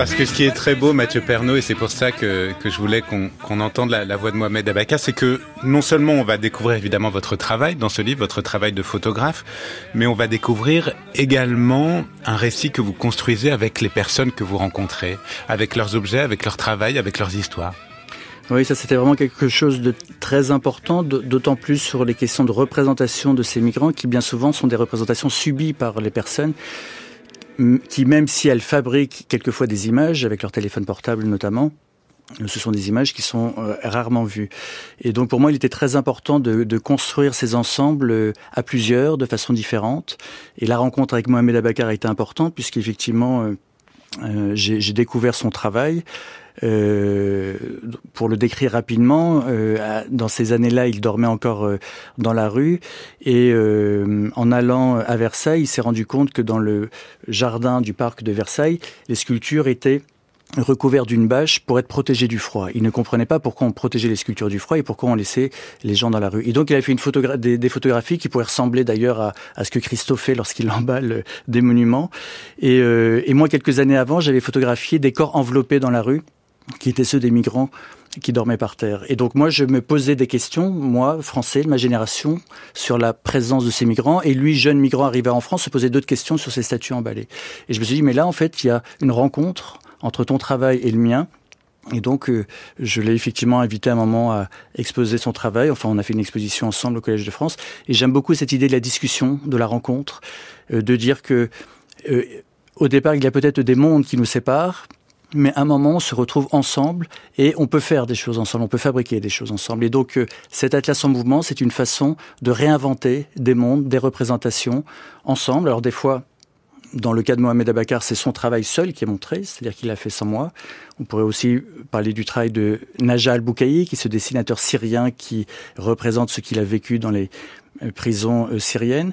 Parce que ce qui est très beau, Mathieu Pernaud, et c'est pour ça que, que je voulais qu'on qu entende la, la, voix de Mohamed Abaka, c'est que non seulement on va découvrir évidemment votre travail dans ce livre, votre travail de photographe, mais on va découvrir également un récit que vous construisez avec les personnes que vous rencontrez, avec leurs objets, avec leur travail, avec leurs histoires. Oui, ça c'était vraiment quelque chose de très important, d'autant plus sur les questions de représentation de ces migrants qui bien souvent sont des représentations subies par les personnes qui, même si elles fabriquent quelquefois des images, avec leur téléphone portable notamment, ce sont des images qui sont euh, rarement vues. Et donc pour moi, il était très important de, de, construire ces ensembles euh, à plusieurs, de façon différente. Et la rencontre avec Mohamed Abakar a été importante, puisqu'effectivement, euh, euh j'ai découvert son travail. Euh, pour le décrire rapidement, euh, dans ces années-là, il dormait encore euh, dans la rue et euh, en allant à Versailles, il s'est rendu compte que dans le jardin du parc de Versailles, les sculptures étaient recouvert d'une bâche pour être protégé du froid. Il ne comprenait pas pourquoi on protégeait les sculptures du froid et pourquoi on laissait les gens dans la rue. Et donc il a fait une photogra des, photographies qui pourraient ressembler d'ailleurs à, à, ce que Christophe fait lorsqu'il emballe des monuments. Et, euh, et moi, quelques années avant, j'avais photographié des corps enveloppés dans la rue qui étaient ceux des migrants qui dormaient par terre. Et donc moi, je me posais des questions, moi, français, de ma génération, sur la présence de ces migrants. Et lui, jeune migrant arrivé en France, se posait d'autres questions sur ces statues emballées. Et je me suis dit, mais là, en fait, il y a une rencontre entre ton travail et le mien. Et donc, euh, je l'ai effectivement invité à un moment à exposer son travail. Enfin, on a fait une exposition ensemble au Collège de France. Et j'aime beaucoup cette idée de la discussion, de la rencontre, euh, de dire que, euh, au départ, il y a peut-être des mondes qui nous séparent, mais à un moment, on se retrouve ensemble et on peut faire des choses ensemble, on peut fabriquer des choses ensemble. Et donc, euh, cet atlas en mouvement, c'est une façon de réinventer des mondes, des représentations ensemble. Alors, des fois, dans le cas de Mohamed Abakar, c'est son travail seul qui est montré, c'est-à-dire qu'il a fait sans moi. On pourrait aussi parler du travail de Naja Al-Boukaï, qui est ce dessinateur syrien qui représente ce qu'il a vécu dans les euh, prisons euh, syriennes.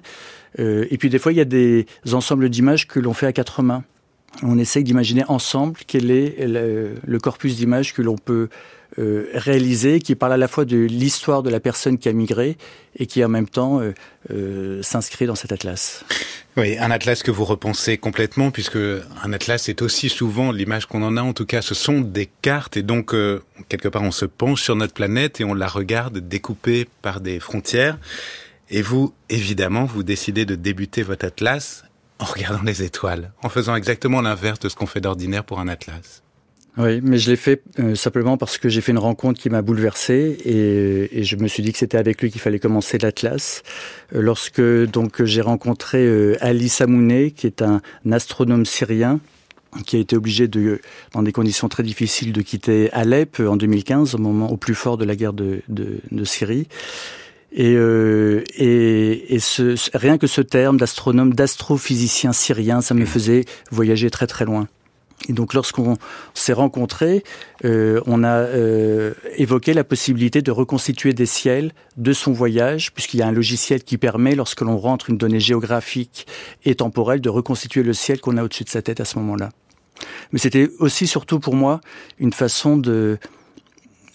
Et puis des fois, il y a des ensembles d'images que l'on fait à quatre mains on essaye d'imaginer ensemble quel est le, corpus d'images que l'on peut euh, réalisé, qui parle à la fois de l'histoire de la personne qui a migré et qui en même temps euh, euh, s'inscrit dans cet atlas. Oui, un atlas que vous repensez complètement, puisque un atlas est aussi souvent l'image qu'on en a, en tout cas, ce sont des cartes, et donc quelque part on se penche sur notre planète et on la regarde découpée par des frontières. Et vous, évidemment, vous décidez de débuter votre atlas en regardant les étoiles, en faisant exactement l'inverse de ce qu'on fait d'ordinaire pour un atlas. Oui, mais je l'ai fait euh, simplement parce que j'ai fait une rencontre qui m'a bouleversé et, je me suis dit que c'était avec lui qu'il fallait commencer l'Atlas. Euh, lorsque donc j'ai rencontré euh, Ali Samouné, qui est un, astronome syrien qui a été obligé de, dans des conditions très difficiles, de quitter Alep en 2015, au moment au plus fort de la guerre de, de, de Syrie. Et, euh, et, et ce, rien que ce terme d'astronome, d'astrophysicien syrien, ça me faisait voyager très très loin. Et donc lorsqu'on s'est rencontrés, euh, on a euh, évoqué la possibilité de reconstituer des ciels de son voyage, puisqu'il y a un logiciel qui permet, lorsque l'on rentre une donnée géographique et temporelle, de reconstituer le ciel qu'on a au-dessus de sa tête à ce moment-là. Mais c'était aussi surtout pour moi une façon de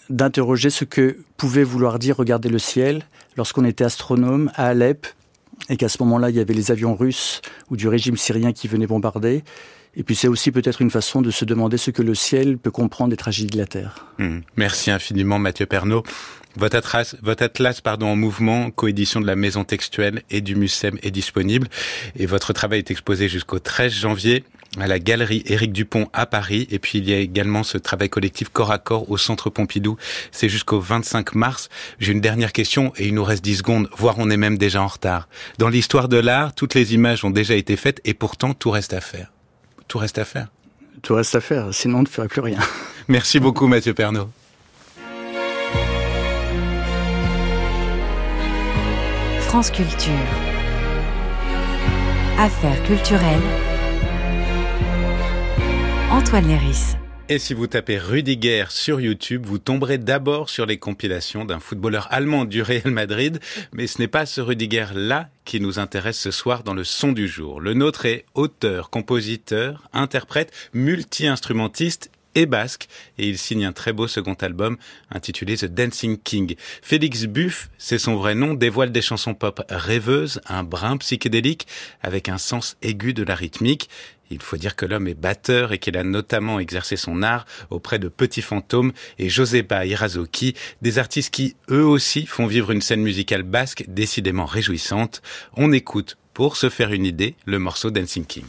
d'interroger ce que pouvait vouloir dire regarder le ciel lorsqu'on était astronome à Alep et qu'à ce moment-là il y avait les avions russes ou du régime syrien qui venaient bombarder et puis c'est aussi peut-être une façon de se demander ce que le ciel peut comprendre des tragédies de la Terre. Mmh. Merci infiniment Mathieu Pernaud. Votre atlas, votre atlas pardon, en mouvement, coédition de la Maison Textuelle et du MUSEM est disponible. Et votre travail est exposé jusqu'au 13 janvier à la galerie Éric Dupont à Paris. Et puis il y a également ce travail collectif corps à corps au Centre Pompidou. C'est jusqu'au 25 mars. J'ai une dernière question et il nous reste 10 secondes, voire on est même déjà en retard. Dans l'histoire de l'art, toutes les images ont déjà été faites et pourtant tout reste à faire. Tout reste à faire. Tout reste à faire, sinon on ne ferait plus rien. Merci beaucoup Mathieu Pernaud. France Culture. Affaires culturelles. Antoine Léris. Et si vous tapez Rudiger sur YouTube, vous tomberez d'abord sur les compilations d'un footballeur allemand du Real Madrid, mais ce n'est pas ce Rudiger-là qui nous intéresse ce soir dans le son du jour. Le nôtre est auteur, compositeur, interprète, multi-instrumentiste et basque, et il signe un très beau second album intitulé The Dancing King. Félix Buff, c'est son vrai nom, dévoile des chansons pop rêveuses, un brin psychédélique avec un sens aigu de la rythmique. Il faut dire que l'homme est batteur et qu'il a notamment exercé son art auprès de Petits Fantômes et Joséba Irazoki, des artistes qui, eux aussi, font vivre une scène musicale basque décidément réjouissante. On écoute, pour se faire une idée, le morceau Dancing King.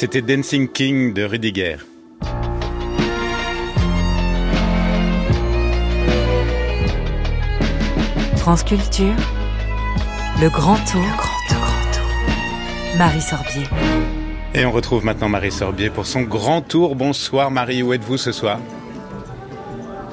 C'était Dancing King de Rudiger. France Culture, le grand tour, le grand grand tour. Marie Sorbier. Et on retrouve maintenant Marie Sorbier pour son grand tour. Bonsoir Marie, où êtes-vous ce soir?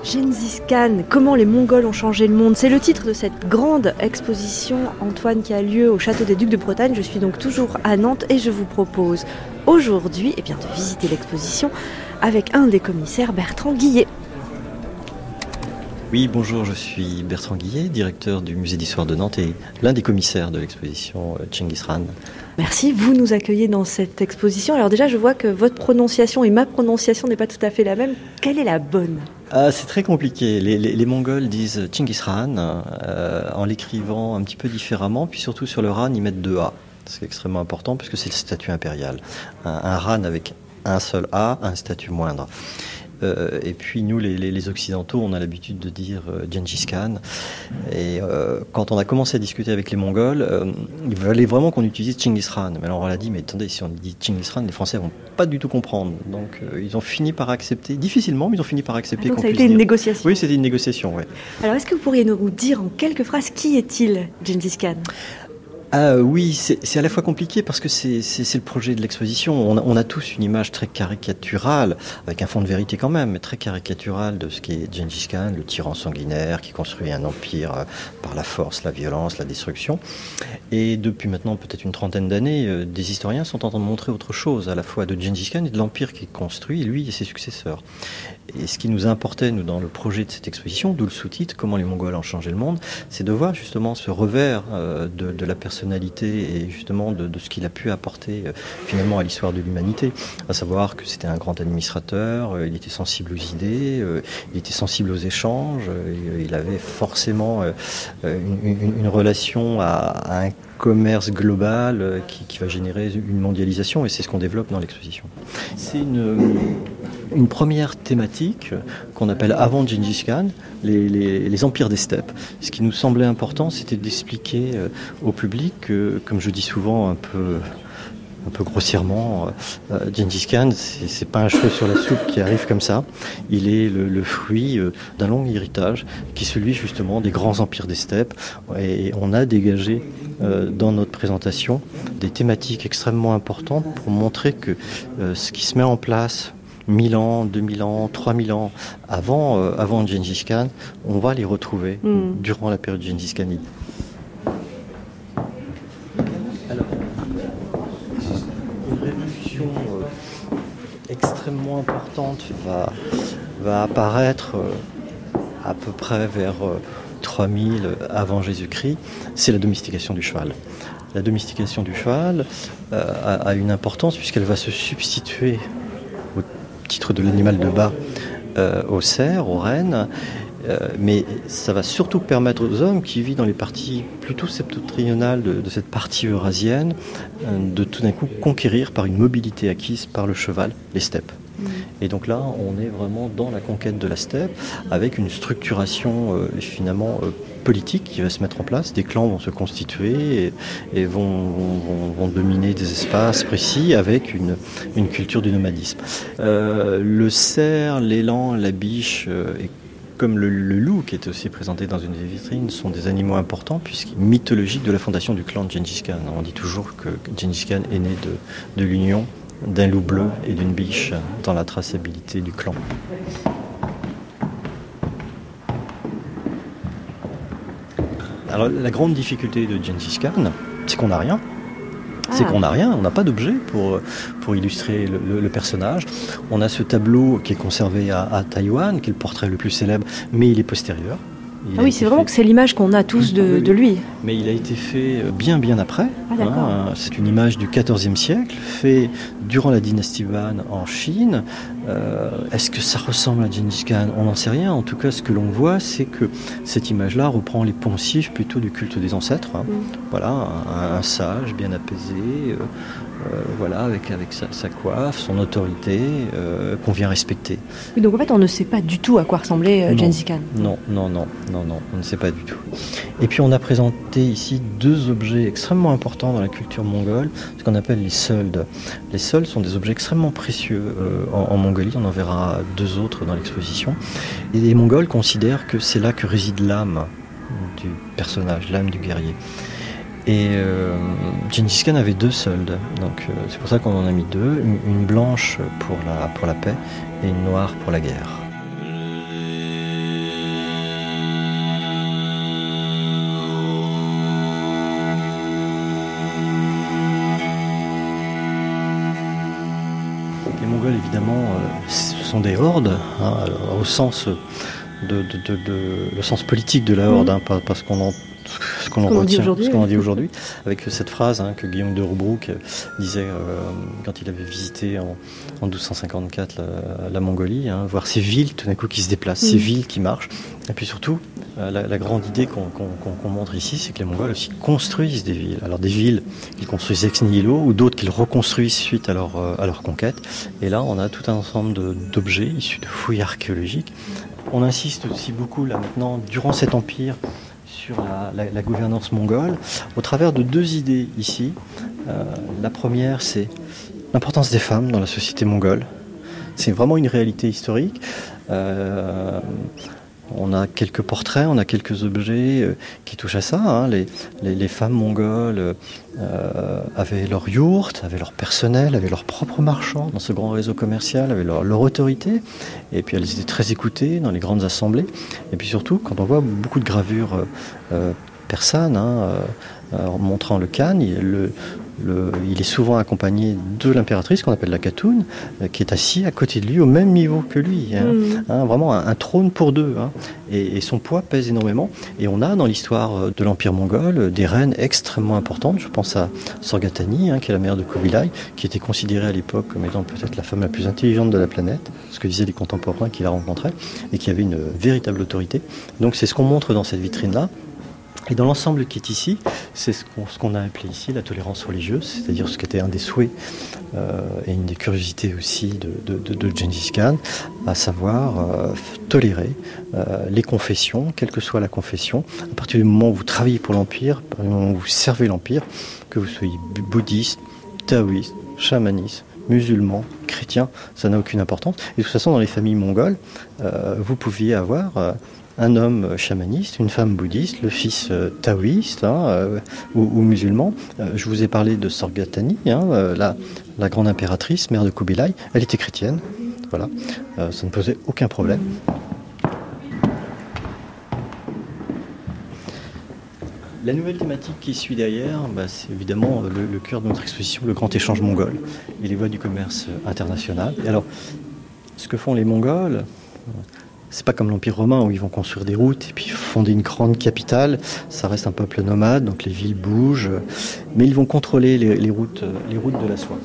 Gengis Khan, comment les Mongols ont changé le monde. C'est le titre de cette grande exposition, Antoine, qui a lieu au Château des Ducs de Bretagne. Je suis donc toujours à Nantes et je vous propose aujourd'hui eh bien, de visiter l'exposition avec un des commissaires, Bertrand Guillet. Oui, bonjour, je suis Bertrand Guillet, directeur du musée d'histoire de Nantes et l'un des commissaires de l'exposition Chingis Khan. Merci, vous nous accueillez dans cette exposition. Alors déjà, je vois que votre prononciation et ma prononciation n'est pas tout à fait la même. Quelle est la bonne? Ah, C'est très compliqué. Les, Mongols disent Chingis Khan euh, en l'écrivant un petit peu différemment, puis surtout sur le Ran, ils mettent deux A. C'est extrêmement important puisque c'est le statut impérial. Un, un Ran avec un seul A, un statut moindre. Euh, et puis nous, les, Occidentaux, on a l'habitude de dire euh, Gengis Khan. Et euh, quand on a commencé à discuter avec les Mongols, il fallait vraiment qu'on utilise Chinggis Khan. Mais alors on l'a dit, mais attendez, si on dit Chinggis Khan, les Français vont pas du tout comprendre. Donc ils ont fini par accepter, difficilement, mais ils ont fini par accepter. donc ça a été une négociation. Oui, c'était une négociation, oui. Alors est-ce que vous pourriez nous dire en quelques phrases qui est-il, Gengis Khan? Ah, oui, c'est à la fois compliqué parce que c'est le projet de l'exposition. On, a tous une image très caricaturale, avec un fond de vérité quand même, mais très caricaturale de ce qui est Gengis Khan, le tyran sanguinaire qui construit un empire euh, par la force, la violence, la destruction. Et depuis maintenant peut-être une trentaine d'années, euh, des historiens sont en train de montrer autre chose, à la fois de Gengis Khan et de l'empire qu'il construit, lui et ses successeurs. Et ce qui nous importait, nous, dans le projet de cette exposition, d'où le sous-titre, Comment les Mongols ont changé le monde, c'est de voir justement ce revers euh, de, la personnalité et justement de, ce qu'il a pu apporter euh, finalement à l'histoire de l'humanité. À savoir que c'était un grand administrateur, euh, il était sensible aux idées, il était sensible aux échanges, il avait forcément une, relation à, un commerce global qui, va générer une mondialisation et c'est ce qu'on développe dans l'exposition. C'est une, une première thématique qu'on appelle avant Gengis Khan, les, empires des steppes. Ce qui nous semblait important, c'était d'expliquer euh, au public que, comme je dis souvent un peu un peu grossièrement, euh, euh Gengis Khan, c'est pas un cheveu sur la soupe qui arrive comme ça. Il est le, fruit euh, d'un long héritage qui est celui justement des grands empires des steppes. Et on a dégagé dans notre présentation des thématiques extrêmement importantes pour montrer que ce qui se met en place 1000 ans, 2000 ans, 3000 ans avant, euh, avant Gengis Khan, on va les retrouver mm. durant la période Gengis Khanide. Alors, une révolution euh, extrêmement importante va, va apparaître euh, à peu près vers 3000 avant Jésus-Christ, c'est la domestication du cheval. La domestication du cheval a, a, une importance puisqu'elle va se substituer titre de l'animal de bas euh, au cerf, aux rennes. Euh, mais ça va surtout permettre aux hommes qui vivent dans les parties plutôt septentrionales de, cette partie eurasienne euh, de tout d'un coup conquérir par une mobilité acquise par le cheval les steppes. Mm. Et donc là, on est vraiment dans la conquête de la steppe avec une structuration finalement politique qui va se mettre en place. Des clans vont se constituer et, vont, dominer des espaces précis avec une, culture du nomadisme. Euh, le cerf, l'élan, la biche euh, et comme le, loup qui est aussi présenté dans une des vitrines sont des animaux importants puisqu'ils mythologiques de la fondation du clan de Gengis Khan. On dit toujours que Gengis Khan est né de, de l'union d'un loup bleu et d'une biche dans la traçabilité du clan. Alors la grande difficulté de Gengis Khan, c'est qu'on n'a rien. C'est ah. qu'on n'a rien, on n'a pas d'objet pour, pour illustrer le, personnage. On a ce tableau qui est conservé à, à Taïwan, qui est le portrait le plus célèbre, mais il est postérieur ah oui, c'est vraiment que c'est l'image qu'on a tous de, lui. Mais il a été fait euh, bien bien après. Ah, hein. C'est une image du XIVe siècle, fait durant la dynastie Han en Chine, Euh, est-ce que ça ressemble à Gengis Khan? On n'en sait rien. En tout cas, ce que l'on voit, c'est que cette image-là reprend les poncifs plutôt du culte des ancêtres. Hein. Mm. Voilà, un, sage bien apaisé, euh, voilà, avec, avec sa, coiffe, son autorité, euh, qu'on vient respecter. donc en fait, on ne sait pas du tout à quoi ressemblait euh, Gengis Khan. Non, non, non, non, non, on ne sait pas du tout. Et puis on a présenté ici deux objets extrêmement importants dans la culture mongole, ce qu'on appelle les soldes. Les soldes sont des objets extrêmement précieux en, Mongolie, on en verra deux autres dans l'exposition. Et les Mongols considèrent que c'est là que réside l'âme du personnage, l'âme du guerrier. Et euh, Gengis Khan avait deux soldes, donc euh, c'est pour ça qu'on en a mis deux, une, blanche pour la, pour la paix et une noire pour la guerre. Les Mongols, évidemment, euh, ce sont des hordes, hein, au sens de, le sens politique de la horde, mmh. hein, pas, parce qu'on en ce qu'on en dit aujourd'hui, avec cette phrase hein, que Guillaume de Roubrou disait euh, quand il avait visité en, 1254 la, Mongolie, hein, voir ces villes tout d'un coup qui se déplacent, ces mm. villes qui marchent. Et puis surtout, euh, la, grande idée qu'on montre ici, c'est que les Mongols aussi construisent des villes. Alors des villes qu'ils construisent ex nihilo ou d'autres qu'ils reconstruisent suite à leur, euh, à leur conquête. Et là, on a tout un ensemble d'objets issus de fouilles archéologiques. On insiste aussi beaucoup là maintenant, durant cet empire, sur la, gouvernance mongole au travers de deux idées ici. Euh, la première, c'est l'importance des femmes dans la société mongole. C'est vraiment une réalité historique. Euh, on a quelques portraits, on a quelques objets euh, qui touchent à ça. Hein. Les, femmes mongoles euh, avaient leur yourte, avaient leur personnel, avaient leurs propres marchands dans ce grand réseau commercial, avaient leur, autorité. Et puis elles étaient très écoutées dans les grandes assemblées. Et puis surtout, quand on voit beaucoup de gravures euh, persanes, hein, montrant le Khan, le, il est souvent accompagné de l'impératrice qu'on appelle la Khatoun, euh, qui est assis à côté de lui au même niveau que lui. Hein. Mm. Hein, vraiment un, trône pour deux. Hein. Et, son poids pèse énormément. Et on a dans l'histoire euh, de l'Empire mongol euh, des reines extrêmement importantes. Je pense à Sorgatani, qui est la mère de Kubilai, qui était considérée à l'époque comme étant peut-être la femme la plus intelligente de la planète, ce que disaient les contemporains qui la rencontraient, et qui avait une véritable autorité. Donc c'est ce qu'on montre dans cette vitrine-là. Et dans l'ensemble qui est ici, c'est ce qu'on a appelé ici la tolérance religieuse, c'est-à-dire ce qui était un des souhaits euh, et une des curiosités aussi de, de, Khan, à savoir euh, tolérer euh, les confessions, quelle que soit la confession, à partir du moment où vous travaillez pour l'Empire, à partir du moment où vous servez l'Empire, que vous soyez bouddhiste, taoïste, chamaniste, musulman, chrétien, ça n'a aucune importance. Et de toute façon, dans les familles mongoles, vous pouviez avoir un homme chamaniste, une femme bouddhiste, le fils euh, taoïste hein, euh, ou, musulman. Euh, je vous ai parlé de Sorgatani, hein, la, grande impératrice, mère de Kubilai. Elle était chrétienne. Voilà, ça ne posait aucun problème. La nouvelle thématique qui suit derrière, bah, c'est évidemment le, le, cœur de notre exposition, le grand échange mongol et les voies du commerce international. Et alors, ce que font les Mongols, c'est pas comme l'Empire romain où ils vont construire des routes et puis fonder une grande capitale. Ça reste un peuple nomade, donc les villes bougent, mais ils vont contrôler les, routes, les routes de la soie,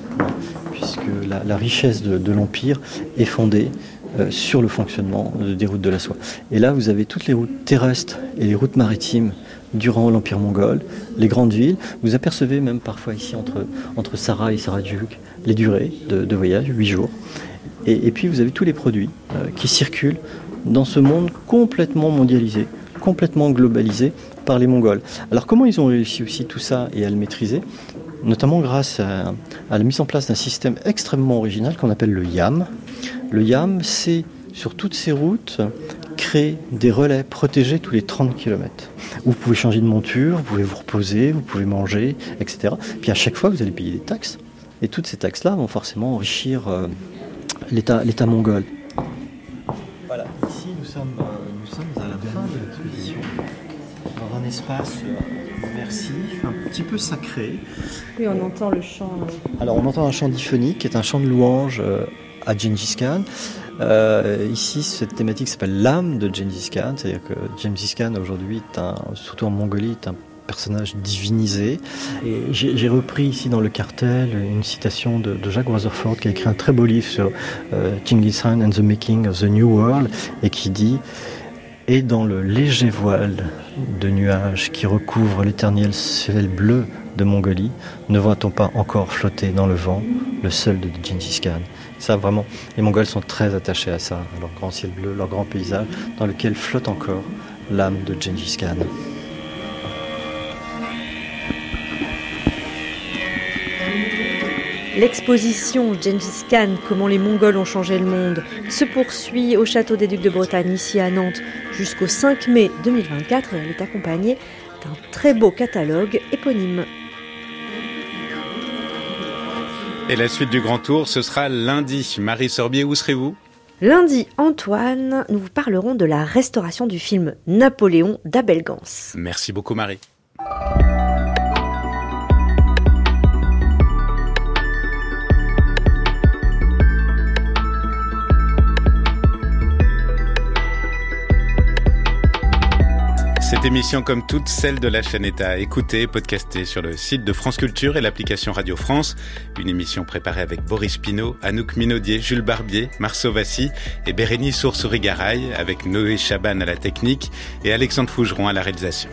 puisque la, richesse de, l'Empire est fondée euh, sur le fonctionnement des routes de la soie. Et là, vous avez toutes les routes terrestres et les routes maritimes durant l'Empire mongol, les grandes villes. Vous apercevez même parfois ici entre, entre Sarah et Sarajuk les durées de, voyage, 8 jours. Et, puis vous avez tous les produits euh, qui circulent dans ce monde complètement mondialisé, complètement globalisé par les Mongols. Alors comment ils ont réussi aussi tout ça et à le maîtriser? Notamment grâce à, la mise en place d'un système extrêmement original qu'on appelle le YAM. Le YAM, c'est sur toutes ces routes créer des relais protégés tous les 30 km. Vous pouvez changer de monture, vous pouvez vous reposer, vous pouvez manger, etc. Puis à chaque fois, vous allez payer des taxes. Et toutes ces taxes-là vont forcément enrichir euh, l'État mongol. Voilà, ici nous sommes, euh, nous sommes à la fin de l'exposition, dans un espace euh, immersif, un petit peu sacré. Oui, on entend le chant. Euh. Alors on entend un chant diphonique qui est un chant de louange à Gengis Khan. ici, cette thématique s'appelle l'âme de Gengis Khan, c'est-à-dire que Gengis Khan aujourd'hui, surtout en Mongolie, est un personnage divinisé. J'ai repris ici dans le cartel une citation de, Jacques Rutherford qui a écrit un très beau livre sur euh, Genghis Khan and the Making of the New World et qui dit et dans le léger voile de nuages qui recouvre l'éternel ciel bleu de Mongolie, ne voit-on pas encore flotter dans le vent le seul de Genghis Khan? Ça, vraiment, les Mongols sont très attachés à ça, leur grand ciel bleu, leur grand paysage, dans lequel flotte encore l'âme de Genghis Khan. L'exposition Gengis Khan, comment les Mongols ont changé le monde, se poursuit au château des Ducs de Bretagne, ici à Nantes, jusqu'au 5 mai 2024 et elle est accompagnée d'un très beau catalogue éponyme. Et la suite du grand tour, ce sera lundi. Marie Sorbier, où serez-vous? Lundi, Antoine, nous vous parlerons de la restauration du film Napoléon d'Abel Gans. Merci beaucoup Marie. Cette émission, comme toutes celles de la chaîne, est à écouter, podcaster sur le site de France Culture et l'application Radio France. Une émission préparée avec Boris Pinault, Anouk Minaudier, Jules Barbier, Marceau Vassy et Bérénice Sourcerie-Garay, avec Noé Chaban à la technique et Alexandre Fougeron à la réalisation.